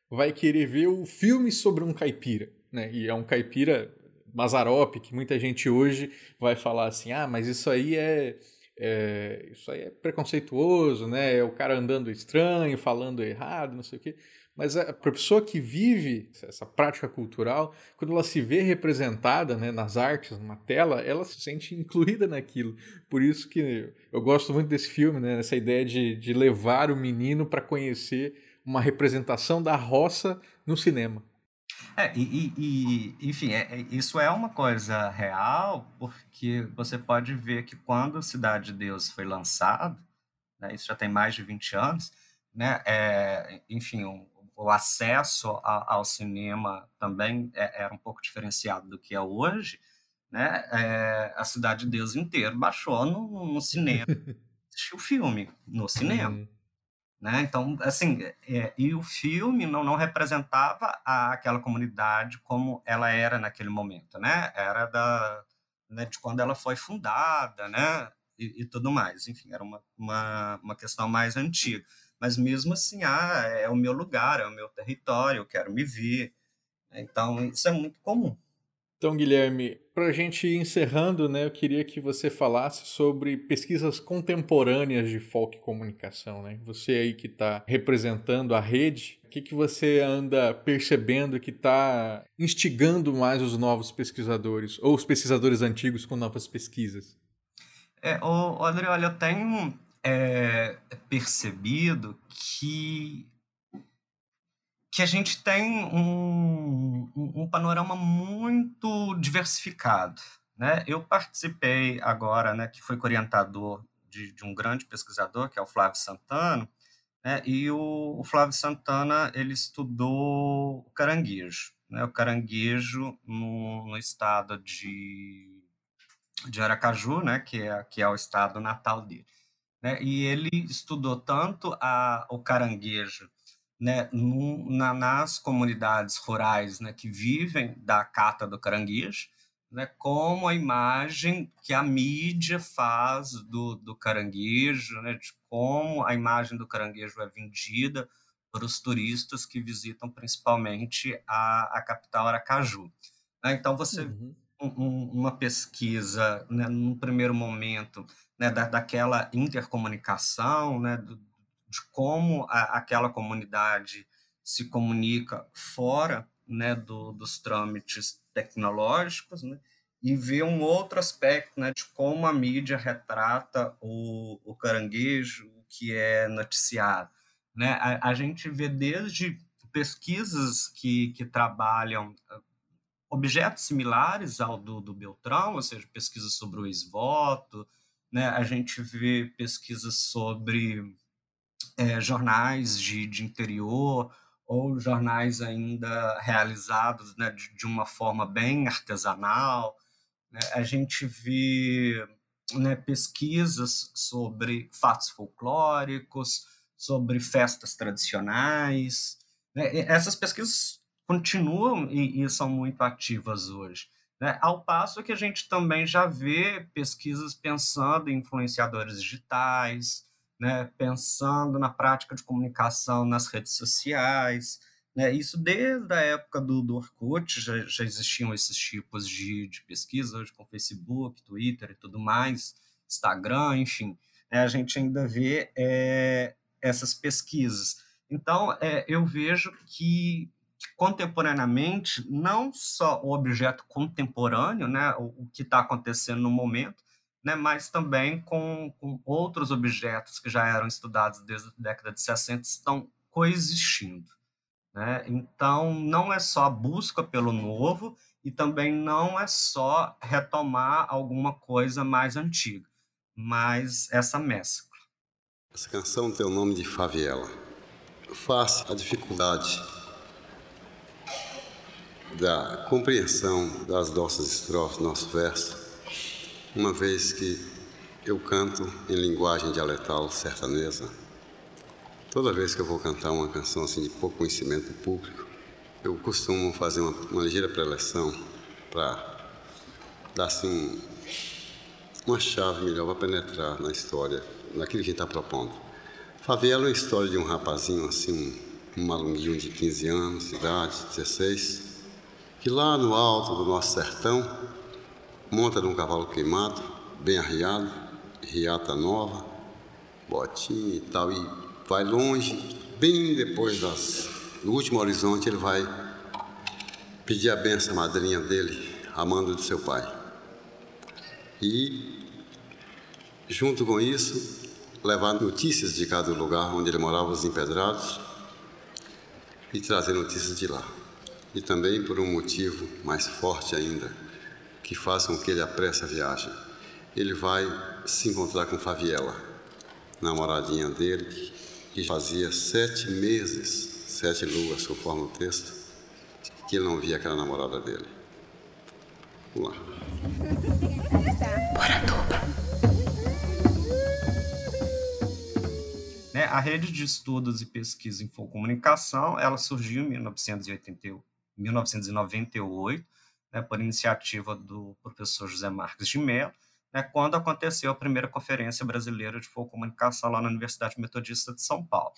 vai querer ver o filme sobre um caipira, né? E é um caipira Mazarop, que muita gente hoje vai falar assim, ah, mas isso aí é, é, isso aí é preconceituoso, né? É o cara andando estranho, falando errado, não sei o quê. Mas a pessoa que vive essa prática cultural, quando ela se vê representada né, nas artes, numa tela, ela se sente incluída naquilo. Por isso que eu gosto muito desse filme, né, essa ideia de, de levar o menino para conhecer uma representação da roça no cinema. É, e, e, enfim, é, é, isso é uma coisa real, porque você pode ver que quando Cidade de Deus foi lançado, né, isso já tem mais de 20 anos, né, é, enfim, o, o acesso a, ao cinema também é, era um pouco diferenciado do que é hoje, né, é, a Cidade de Deus inteiro baixou no, no cinema, assistiu o filme no cinema. Uhum. Né? Então, assim, é, e o filme não, não representava a, aquela comunidade como ela era naquele momento, né? Era da, né, de quando ela foi fundada, né? E, e tudo mais. Enfim, era uma, uma, uma, questão mais antiga. Mas mesmo assim, ah, é o meu lugar, é o meu território, eu quero me ver. Então, isso é muito comum. Então, Guilherme, para a gente ir encerrando, né, eu queria que você falasse sobre pesquisas contemporâneas de folk comunicação. Né? Você aí que está representando a rede, o que, que você anda percebendo que está instigando mais os novos pesquisadores, ou os pesquisadores antigos com novas pesquisas? É, o, André, olha, eu tenho é, percebido que que a gente tem um, um, panorama muito diversificado. Né? Eu participei agora, né, que fui orientador de, de, um grande pesquisador, que é o Flávio Santana, né, e o, o, Flávio Santana ele estudou o caranguejo, né, o caranguejo no, no estado de, de Aracaju, né, que, é, que é o estado natal dele. Né, e ele estudou tanto a, o caranguejo né, no, na, nas comunidades rurais né, que vivem da cata do caranguejo, né, como a imagem que a mídia faz do, do caranguejo, né, de como a imagem do caranguejo é vendida para os turistas que visitam principalmente a, a capital Aracaju. Né, então, você uhum. Um, uma pesquisa, né, num primeiro momento, né, da, daquela intercomunicação, né, do, de como a, aquela comunidade se comunica fora né, do, dos trâmites tecnológicos, né, e ver um outro aspecto né, de como a mídia retrata o, o caranguejo, o que é noticiado. Né? A, a gente vê desde pesquisas que, que trabalham ah, objetos similares ao do, do Beltrão, ou seja, pesquisas sobre o ex-voto, né? a gente vê pesquisas sobre é, jornais de, de interior ou jornais ainda realizados né, de, de, uma forma bem artesanal. Né? A gente vê né, pesquisas sobre fatos folclóricos, sobre festas tradicionais. Né? Essas pesquisas continuam e, e, são muito ativas hoje. Né? Ao passo que a gente também já vê pesquisas pensando em influenciadores digitais, né, pensando na prática de comunicação nas redes sociais, né, isso desde a época do, do Orkut já, já existiam esses tipos de, de pesquisa, hoje com Facebook, Twitter e tudo mais, Instagram, enfim, né, a gente ainda vê é, essas pesquisas. Então, é, eu vejo que contemporaneamente, não só o objeto contemporâneo, né, o, o que está acontecendo no momento, né, mas também com, com, outros objetos que já eram estudados desde a década de 60 estão coexistindo. Né? Então, não é só a busca pelo novo e também não é só retomar alguma coisa mais antiga, mas essa mescla. Essa canção tem o nome de Favela. Face a dificuldade da compreensão das nossas estrofes, nosso verso, uma vez que eu canto em linguagem dialetal sertanesa. Toda vez que eu vou cantar uma canção assim de pouco conhecimento público, eu costumo fazer uma, uma ligeira preleção para dar assim uma chave melhor para penetrar na história, naquilo que a gente está propondo. Favela é a história de um rapazinho assim, um malunguinho de 15 anos de idade, 16, que lá no alto do nosso sertão monta num cavalo queimado, bem arriado, riata nova, botinha e tal, e vai longe, bem depois das, do último horizonte, ele vai pedir a benção madrinha dele, amando de seu pai. E, junto com isso, levar notícias de cada lugar onde ele morava, os empedrados, e trazer notícias de lá e também por um motivo mais forte ainda, que faz com que ele apresse a viagem. Ele vai se encontrar com Faviela, namoradinha dele, que fazia sete meses, sete luas, conforme o texto, que ele não via aquela namorada dele. Vamos lá. Né, a rede de estudos e pesquisa em infocomunicação, ela surgiu em 1988 1998, né, por iniciativa do professor José Marques de Mello, né, quando aconteceu a primeira Conferência Brasileira de Comunicação lá na Universidade Metodista de São Paulo.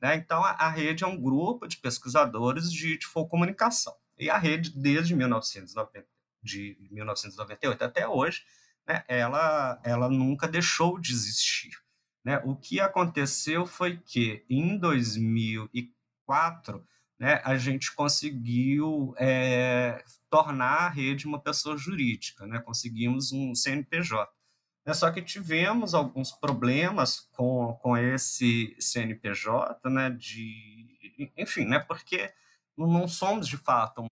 Né? Então, a, a, rede é um grupo de pesquisadores de, de comunicação. E a rede, desde 1990, de 1998 até hoje, né, ela, ela nunca deixou de existir. Né? O que aconteceu foi que, em 2004, né, a gente conseguiu é, tornar a rede uma pessoa jurídica, né, conseguimos um CNPJ. Né, só que tivemos alguns problemas com, com esse CNPJ, né, de, enfim, né, porque não somos de fato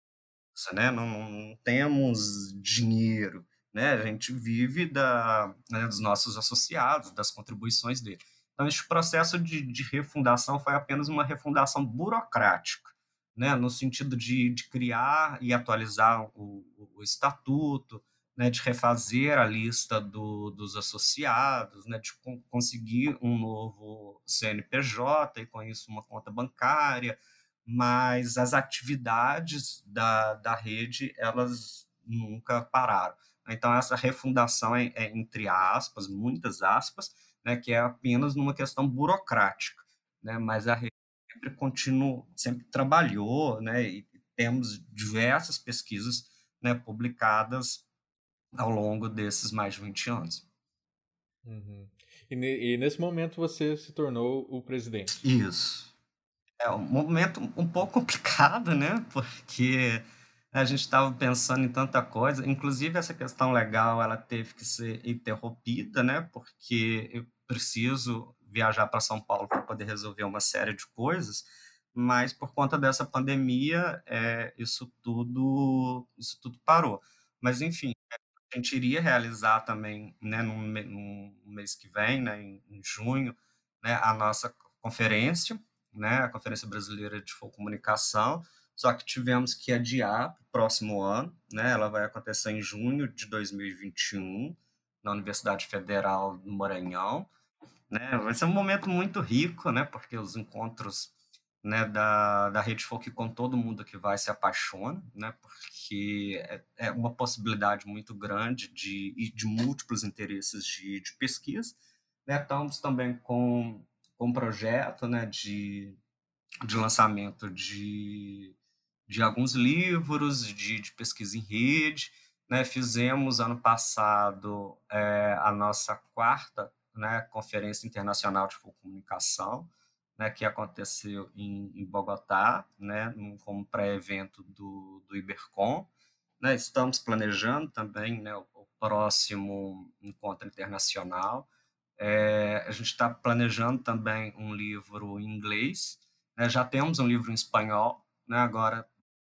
né, não, não temos dinheiro, né, a gente vive da, né, dos nossos associados, das contribuições dele. Então, este processo de, de refundação foi apenas uma refundação burocrática né, no sentido de, de criar e atualizar o, o estatuto, né, de refazer a lista do, dos associados, né, de conseguir um novo CNPJ e com isso uma conta bancária, mas as atividades da, da rede elas nunca pararam. Então essa refundação é, é entre aspas, muitas aspas, né, que é apenas numa questão burocrática, né, mas a rede sempre continuou, sempre trabalhou, né, e temos diversas pesquisas né, publicadas ao longo desses mais de 20 anos. Uhum. E, e, nesse momento você se tornou o presidente. Isso. É um momento um pouco complicado, né? Porque a gente estava pensando em tanta coisa, inclusive essa questão legal ela teve que ser interrompida, né? Porque eu preciso viajar para São Paulo para poder resolver uma série de coisas, mas por conta dessa pandemia, é, isso tudo isso tudo parou. Mas enfim, a gente iria realizar também, né, no, no mês que vem, né, em, em, junho, né, a nossa conferência, né, a Conferência Brasileira de Comunicação, só que tivemos que adiar para o próximo ano, né, ela vai acontecer em junho de 2021, na Universidade Federal do Maranhão, né? Vai ser um momento muito rico, né? Porque os encontros né, da, da Rede Folk com todo mundo que vai se apaixona, né? Porque é, é uma possibilidade muito grande de, de múltiplos interesses de, de pesquisa, Né? Estamos também com, com um projeto né, de, de lançamento de, de alguns livros, de, de pesquisa em rede. Né? Fizemos ano passado é, a nossa quarta né, Conferência Internacional de Comunicação, né, que aconteceu em, em Bogotá, né, como pré-evento do, do Ibercom. Né, estamos planejando também né, o, o próximo encontro internacional. É, a gente está planejando também um livro em inglês. Né, já temos um livro em espanhol, né, agora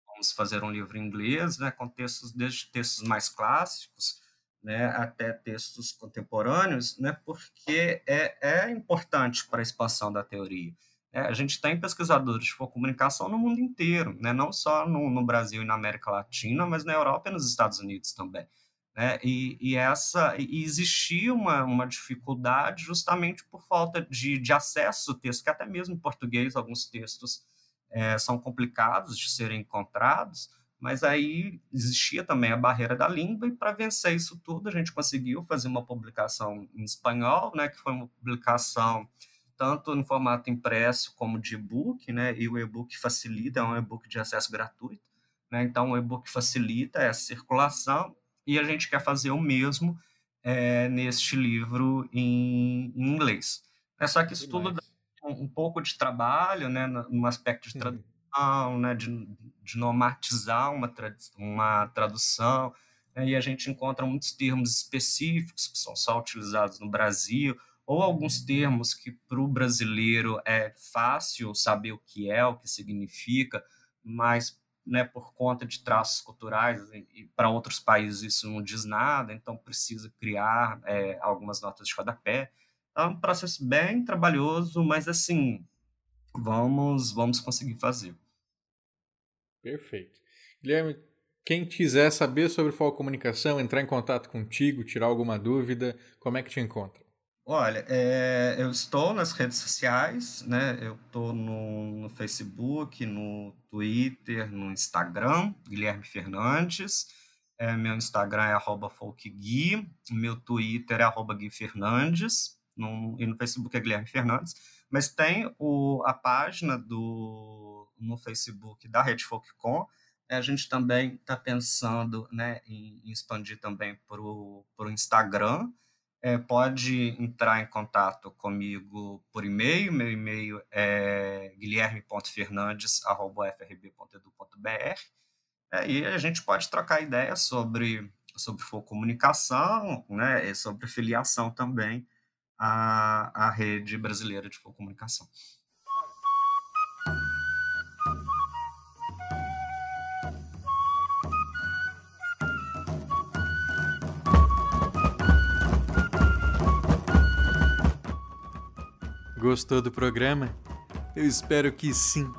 vamos fazer um livro em inglês, né, com textos, desde textos mais clássicos, né, até textos contemporâneos, né, porque é, é importante para a expansão da teoria. É, a gente tem pesquisadores de comunicação no mundo inteiro, né, não só no, no, Brasil e na América Latina, mas na Europa e nos Estados Unidos também. Né, e, e, essa, e existia uma, uma dificuldade justamente por falta de, de acesso ao texto, que até mesmo em português alguns textos é, são complicados de serem encontrados, mas aí existia também a barreira da língua, e para vencer isso tudo, a gente conseguiu fazer uma publicação em espanhol, né, que foi uma publicação tanto no formato impresso como de e-book, né, e o e-book facilita, é um e-book de acesso gratuito, né, então o e-book facilita essa circulação, e a gente quer fazer o mesmo é, neste livro em, em inglês. É só que isso tudo dá um, um pouco de trabalho, né, no aspecto de tradução, né, de, de normatizar uma, uma tradução, né, e a gente encontra muitos termos específicos que são só utilizados no Brasil, ou alguns termos que para o brasileiro é fácil saber o que é, o que significa, mas né, por conta de traços culturais e para outros países isso não diz nada, então precisa criar é, algumas notas de rodapé. É um processo bem trabalhoso, mas assim, vamos, vamos conseguir fazer. Perfeito. Guilherme, quem quiser saber sobre Foco Comunicação, entrar em contato contigo, tirar alguma dúvida, como é que te encontra? Olha, é, eu estou nas redes sociais, né? Eu estou no, no, Facebook, no Twitter, no Instagram, Guilherme Fernandes. É, meu Instagram é arroba folkgui, meu Twitter é arroba Gui Fernandes, no, e no Facebook é Guilherme Fernandes. Mas tem o, a página do, no Facebook da Rede Folkcom. A gente também está pensando né, em, expandir também para o Instagram. É, pode entrar em contato comigo por e-mail. Meu e-mail é guilherme.fernandes.frb.edu.br. É, e a gente pode trocar ideias sobre, sobre comunicação né, e sobre filiação também a, a rede brasileira de comunicação. Gostou do programa? Eu espero que sim.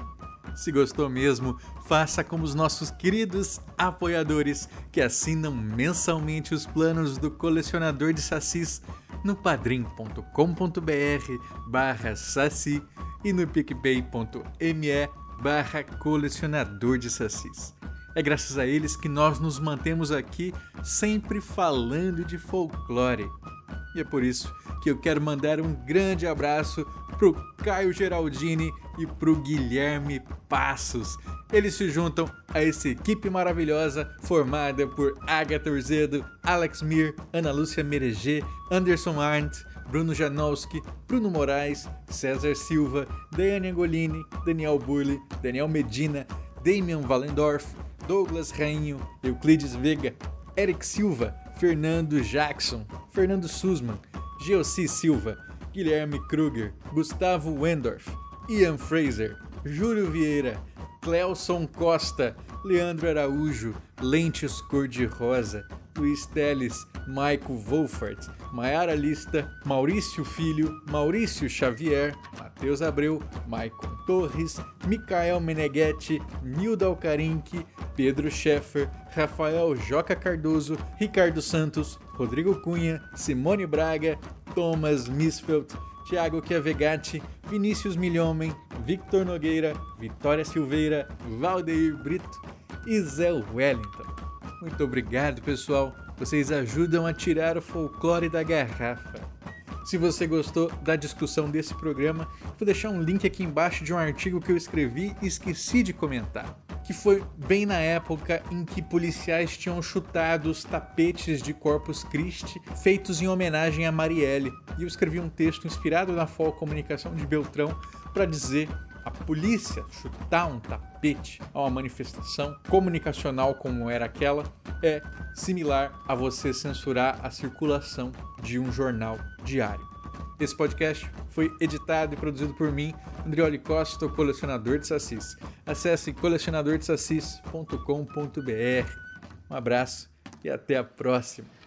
Se gostou mesmo, faça como os nossos queridos apoiadores que assinam mensalmente os planos do colecionador de sacis no padrim.com.br barra saci e no picpay.me barra colecionador de sacis. É graças a eles que nós nos mantemos aqui sempre falando de folclore. E é por isso que eu quero mandar um grande abraço pro Caio Geraldini e pro Guilherme Passos. Eles se juntam a essa equipe maravilhosa formada por Agatha Urzedo, Alex Mir, Ana Lúcia Mereger, Anderson Arndt, Bruno Janowski, Bruno Moraes, César Silva, Daiane Angolini, Daniel Burli, Daniel Medina, Damian Valendorf, Douglas Rainho, Euclides Vega, Eric Silva, Fernando Jackson, Fernando Sussman, Geossi Silva, Guilherme Kruger, Gustavo Wendorf, Ian Fraser, Júlio Vieira, Clelson Costa, Leandro Araújo, Lentes Cor-de-Rosa, Luiz Teles, Maico Wolfert, Maiara Lista, Maurício Filho, Maurício Xavier, Matheus Abreu, Maicon Torres, Micael Meneghetti, Nilda Alcarinque, Pedro Scheffer, Rafael Joca Cardoso, Ricardo Santos, Rodrigo Cunha, Simone Braga, Thomas Misfeld, Thiago Chiavegatti, Vinícius Milhomem, Victor Nogueira, Vitória Silveira, Valdeir Brito e Zé Wellington. Muito obrigado, pessoal. Vocês ajudam a tirar o folclore da garrafa. Se você gostou da discussão desse programa, vou deixar um link aqui embaixo de um artigo que eu escrevi e esqueci de comentar. Que foi bem na época em que policiais tinham chutado os tapetes de Corpus Christi feitos em homenagem a Marielle. E eu escrevi um texto inspirado na FOL Comunicação de Beltrão para dizer a polícia chutar um tapete a uma manifestação comunicacional como era aquela é similar a você censurar a circulação de um jornal diário. Esse podcast foi editado e produzido por mim, Andrioli Costa, colecionador de sacis. Acesse colecionadordesacis.com.br. Um abraço e até a próxima.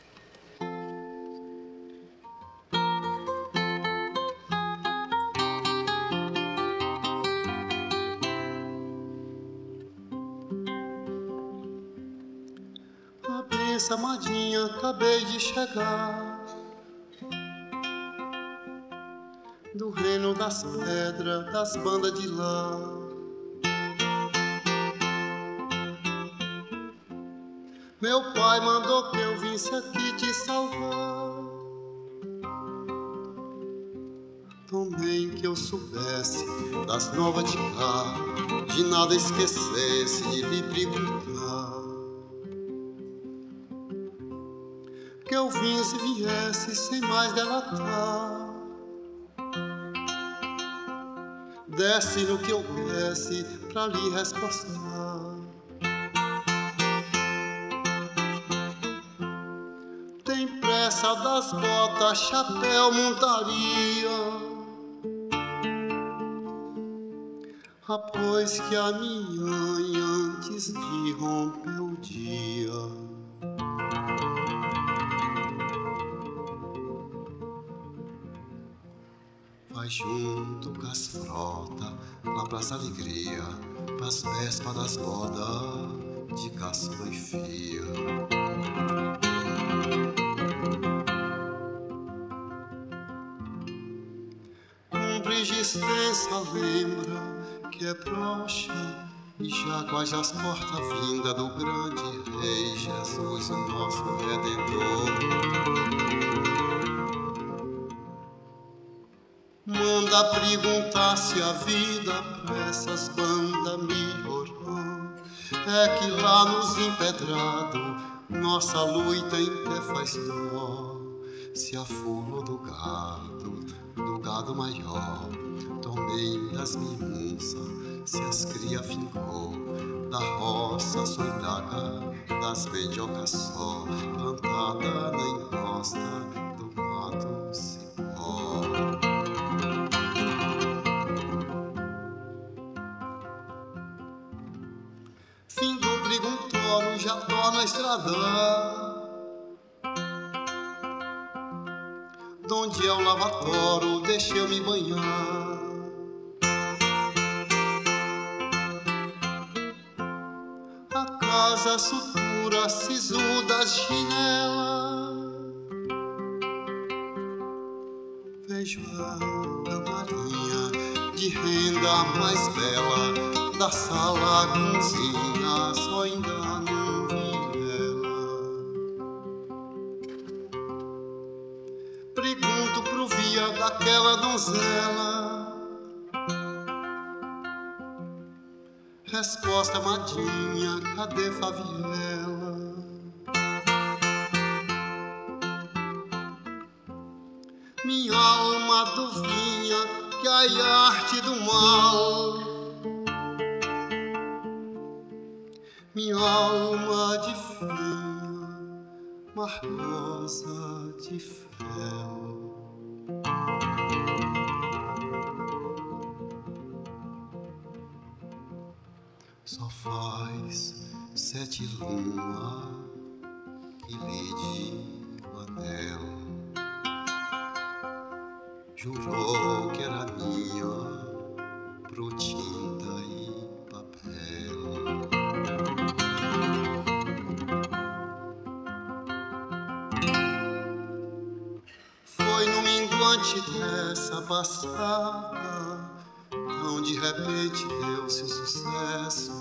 Pensa, amadinha, acabei de chegar. Do reino das pedras, das bandas de lá Meu pai mandou que eu visse aqui te salvar. Também que eu soubesse das novas de cá De nada esquecesse de lhe perguntar visse e viesse sem mais delatar. Desce no que eu desse pra lhe respostar. Tem pressa das botas, chapéu, montaria. Após que a minha antes de romper o dia. Vai junto com as frotas na Praça Alegria, pras vespas das bodas de caçamba e fia. Cumpre existência, lembra que é broxa e já quase as portas vinda do grande Rei Jesus, o nosso Redentor. Manda perguntar se a vida pra essas bandas melhorou. É que lá nos empedrados nossa luta pé faz dó. Se a fula do gado, do gado maior, também das miúças, se as cria vingou, da roça sou das mendiocas só, plantada na encosta do mato na estrada. Donde é o lavatório, deixa eu me banhar. A casa sutura, sisuda, chinela. Vejo a camarinha de renda mais bela da sala cozinha, só ainda donzela. Resposta amadinha, cadê Faviela? Minha alma adivinha que a arte do mal minha alma de finha, marrosa de fel. Faz sete lua que lhe o anel. Jurou que era minha pro tinta e papel. Foi no minguante dessa passada, tão de repente deu-se sucesso,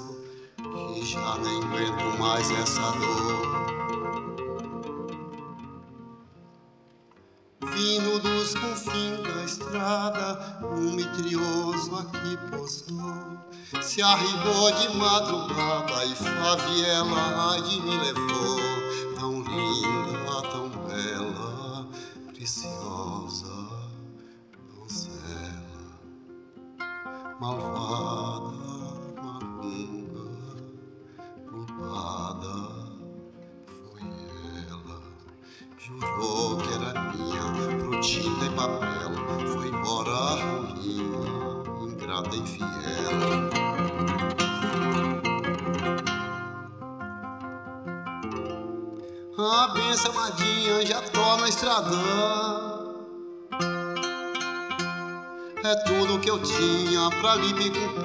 que já nem aguento mais essa dor. Vindo dos confins da estrada, um mitrioso aqui posou, se arribou de madrugada e favela aí me levou. paralítico